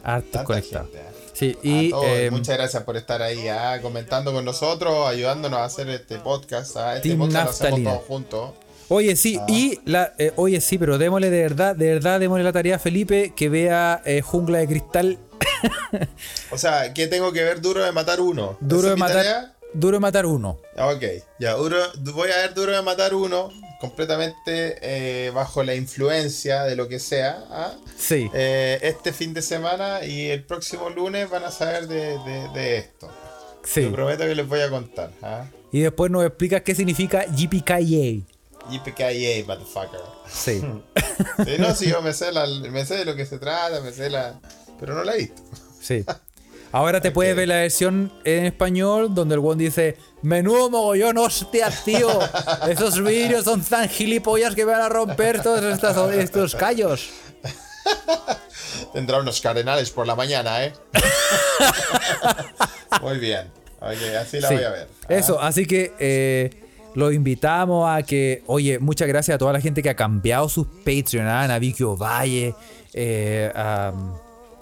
hartos conectados. ¿eh? Sí, y eh, muchas gracias por estar ahí ah, comentando con nosotros, ayudándonos a hacer este podcast. ah, Este Team podcast lo hacemos todos juntos. Oye, sí, Ah. y la, eh, oye, sí, pero démosle de verdad, de verdad, démosle la tarea a Felipe que vea eh, Jungla de Cristal. *laughs* O sea, ¿qué tengo que ver duro de matar uno? Duro ¿Esa de matar. tarea? Duro de matar uno. Ah, Ok, ya, duro- voy a ver duro de matar uno, completamente eh, bajo la influencia de lo que sea. ah, Sí. este fin de semana y el próximo lunes van a saber de, de- de esto. sí. Te prometo que les voy a contar. ¿ah? Y después nos explicas qué significa JPKA. YPKA, motherfucker. Sí. *laughs* Sí, no, sí, yo me sé, la- me sé de lo que se trata, me sé la. Pero no la he visto. sí. *laughs* Ahora te Ok. puedes ver la versión en español donde el one dice Menudo mogollón, hostias, tío. Esos vídeos son tan gilipollas que van a romper todos estos, estos callos. *laughs* Tendrá unos cardenales por la mañana, ¿eh? Muy bien. Ok, así la Sí, voy a ver. ¿ah? Eso, así que eh, los invitamos a que, oye, muchas gracias a toda la gente que ha cambiado sus Patreon, ¿ah? a Vicky Ovalle, eh, a,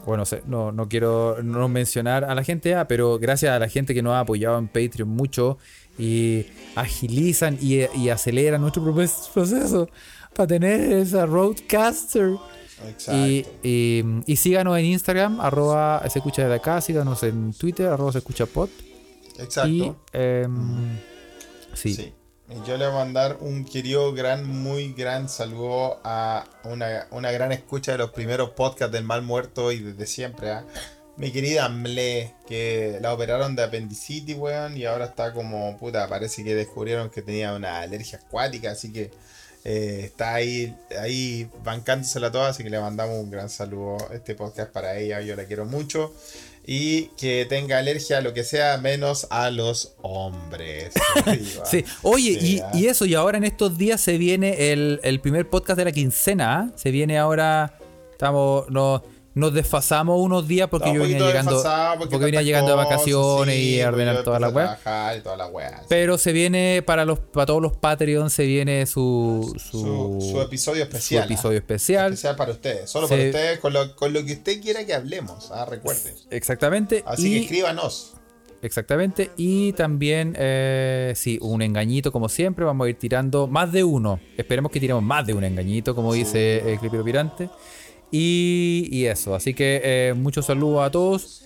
bueno, no, no quiero no mencionar a la gente, ah, pero gracias a la gente que nos ha apoyado en Patreon mucho y agilizan y, y aceleran nuestro proces- proceso para tener esa Roadcaster. Exacto. Y, y, y síganos en Instagram, arroba se escucha de acá, síganos en Twitter, arroba se escucha pod. Exacto. Y em, sí. Sí. Yo le voy a mandar un querido, gran, muy gran saludo a una, una gran escucha de los primeros podcasts del Mal Muerto y desde siempre. ¿ah? Mi querida Mle, que la operaron de apendicitis, weón, y ahora está como, puta, parece que descubrieron que tenía una alergia acuática, así que eh, está ahí, ahí bancándosela toda, así que le mandamos un gran saludo. Este podcast para ella, yo la quiero mucho. Y que tenga alergia a lo que sea, menos a los hombres. *laughs* Sí, oye, y, y eso, y ahora en estos días se viene el, el primer podcast de la quincena. ¿ah? Se viene ahora, estamos, nos, nos desfasamos unos días porque yo venía llegando, porque porque venía llegando de vacaciones sí, y a ordenar toda la web. trabajar y toda la wea. Pero se viene para los para todos los Patreons, se viene su, su, Su, su episodio su especial. episodio ¿ah? especial. Especial para ustedes. Solo Se- para ustedes, con lo, con lo que usted quiera que hablemos. ¿ah? Recuerden. Exactamente. Así y, que escríbanos. Exactamente. Y también, eh, sí, un engañito como siempre. Vamos a ir tirando más de uno. Esperemos que tiremos más de un engañito, como dice el Clipero Pirante. Y, y eso. Así que eh, muchos saludos a todos.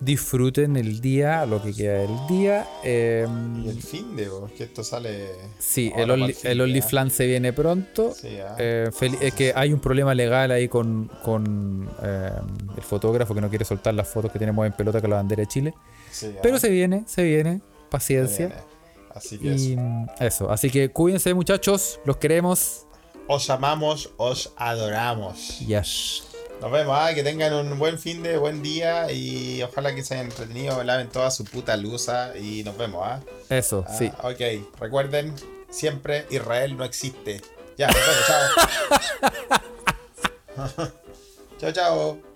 Disfruten el día, lo que queda del día. Eh, Y el fin de vos, que esto sale. sí, el, Only, el de, OnlyFans se viene pronto. Sí, ah. Eh, fel- es que hay un problema legal ahí con, con eh, el fotógrafo que no quiere soltar las fotos que tenemos en pelota con la bandera de Chile. Sí, ah, Pero se viene, se viene. se Paciencia. viene. Así que. Y mm, eso. Así que cuídense, muchachos. Los queremos. Os amamos, os adoramos. Yes. Nos vemos, ah, que tengan un buen fin de buen día y ojalá que se hayan entretenido, laven toda su puta luza y nos vemos, ¿ah? Eso, Ah, sí. Ok, recuerden, siempre Israel no existe. Ya, nos vemos, chao. *laughs* *laughs* chao, chao.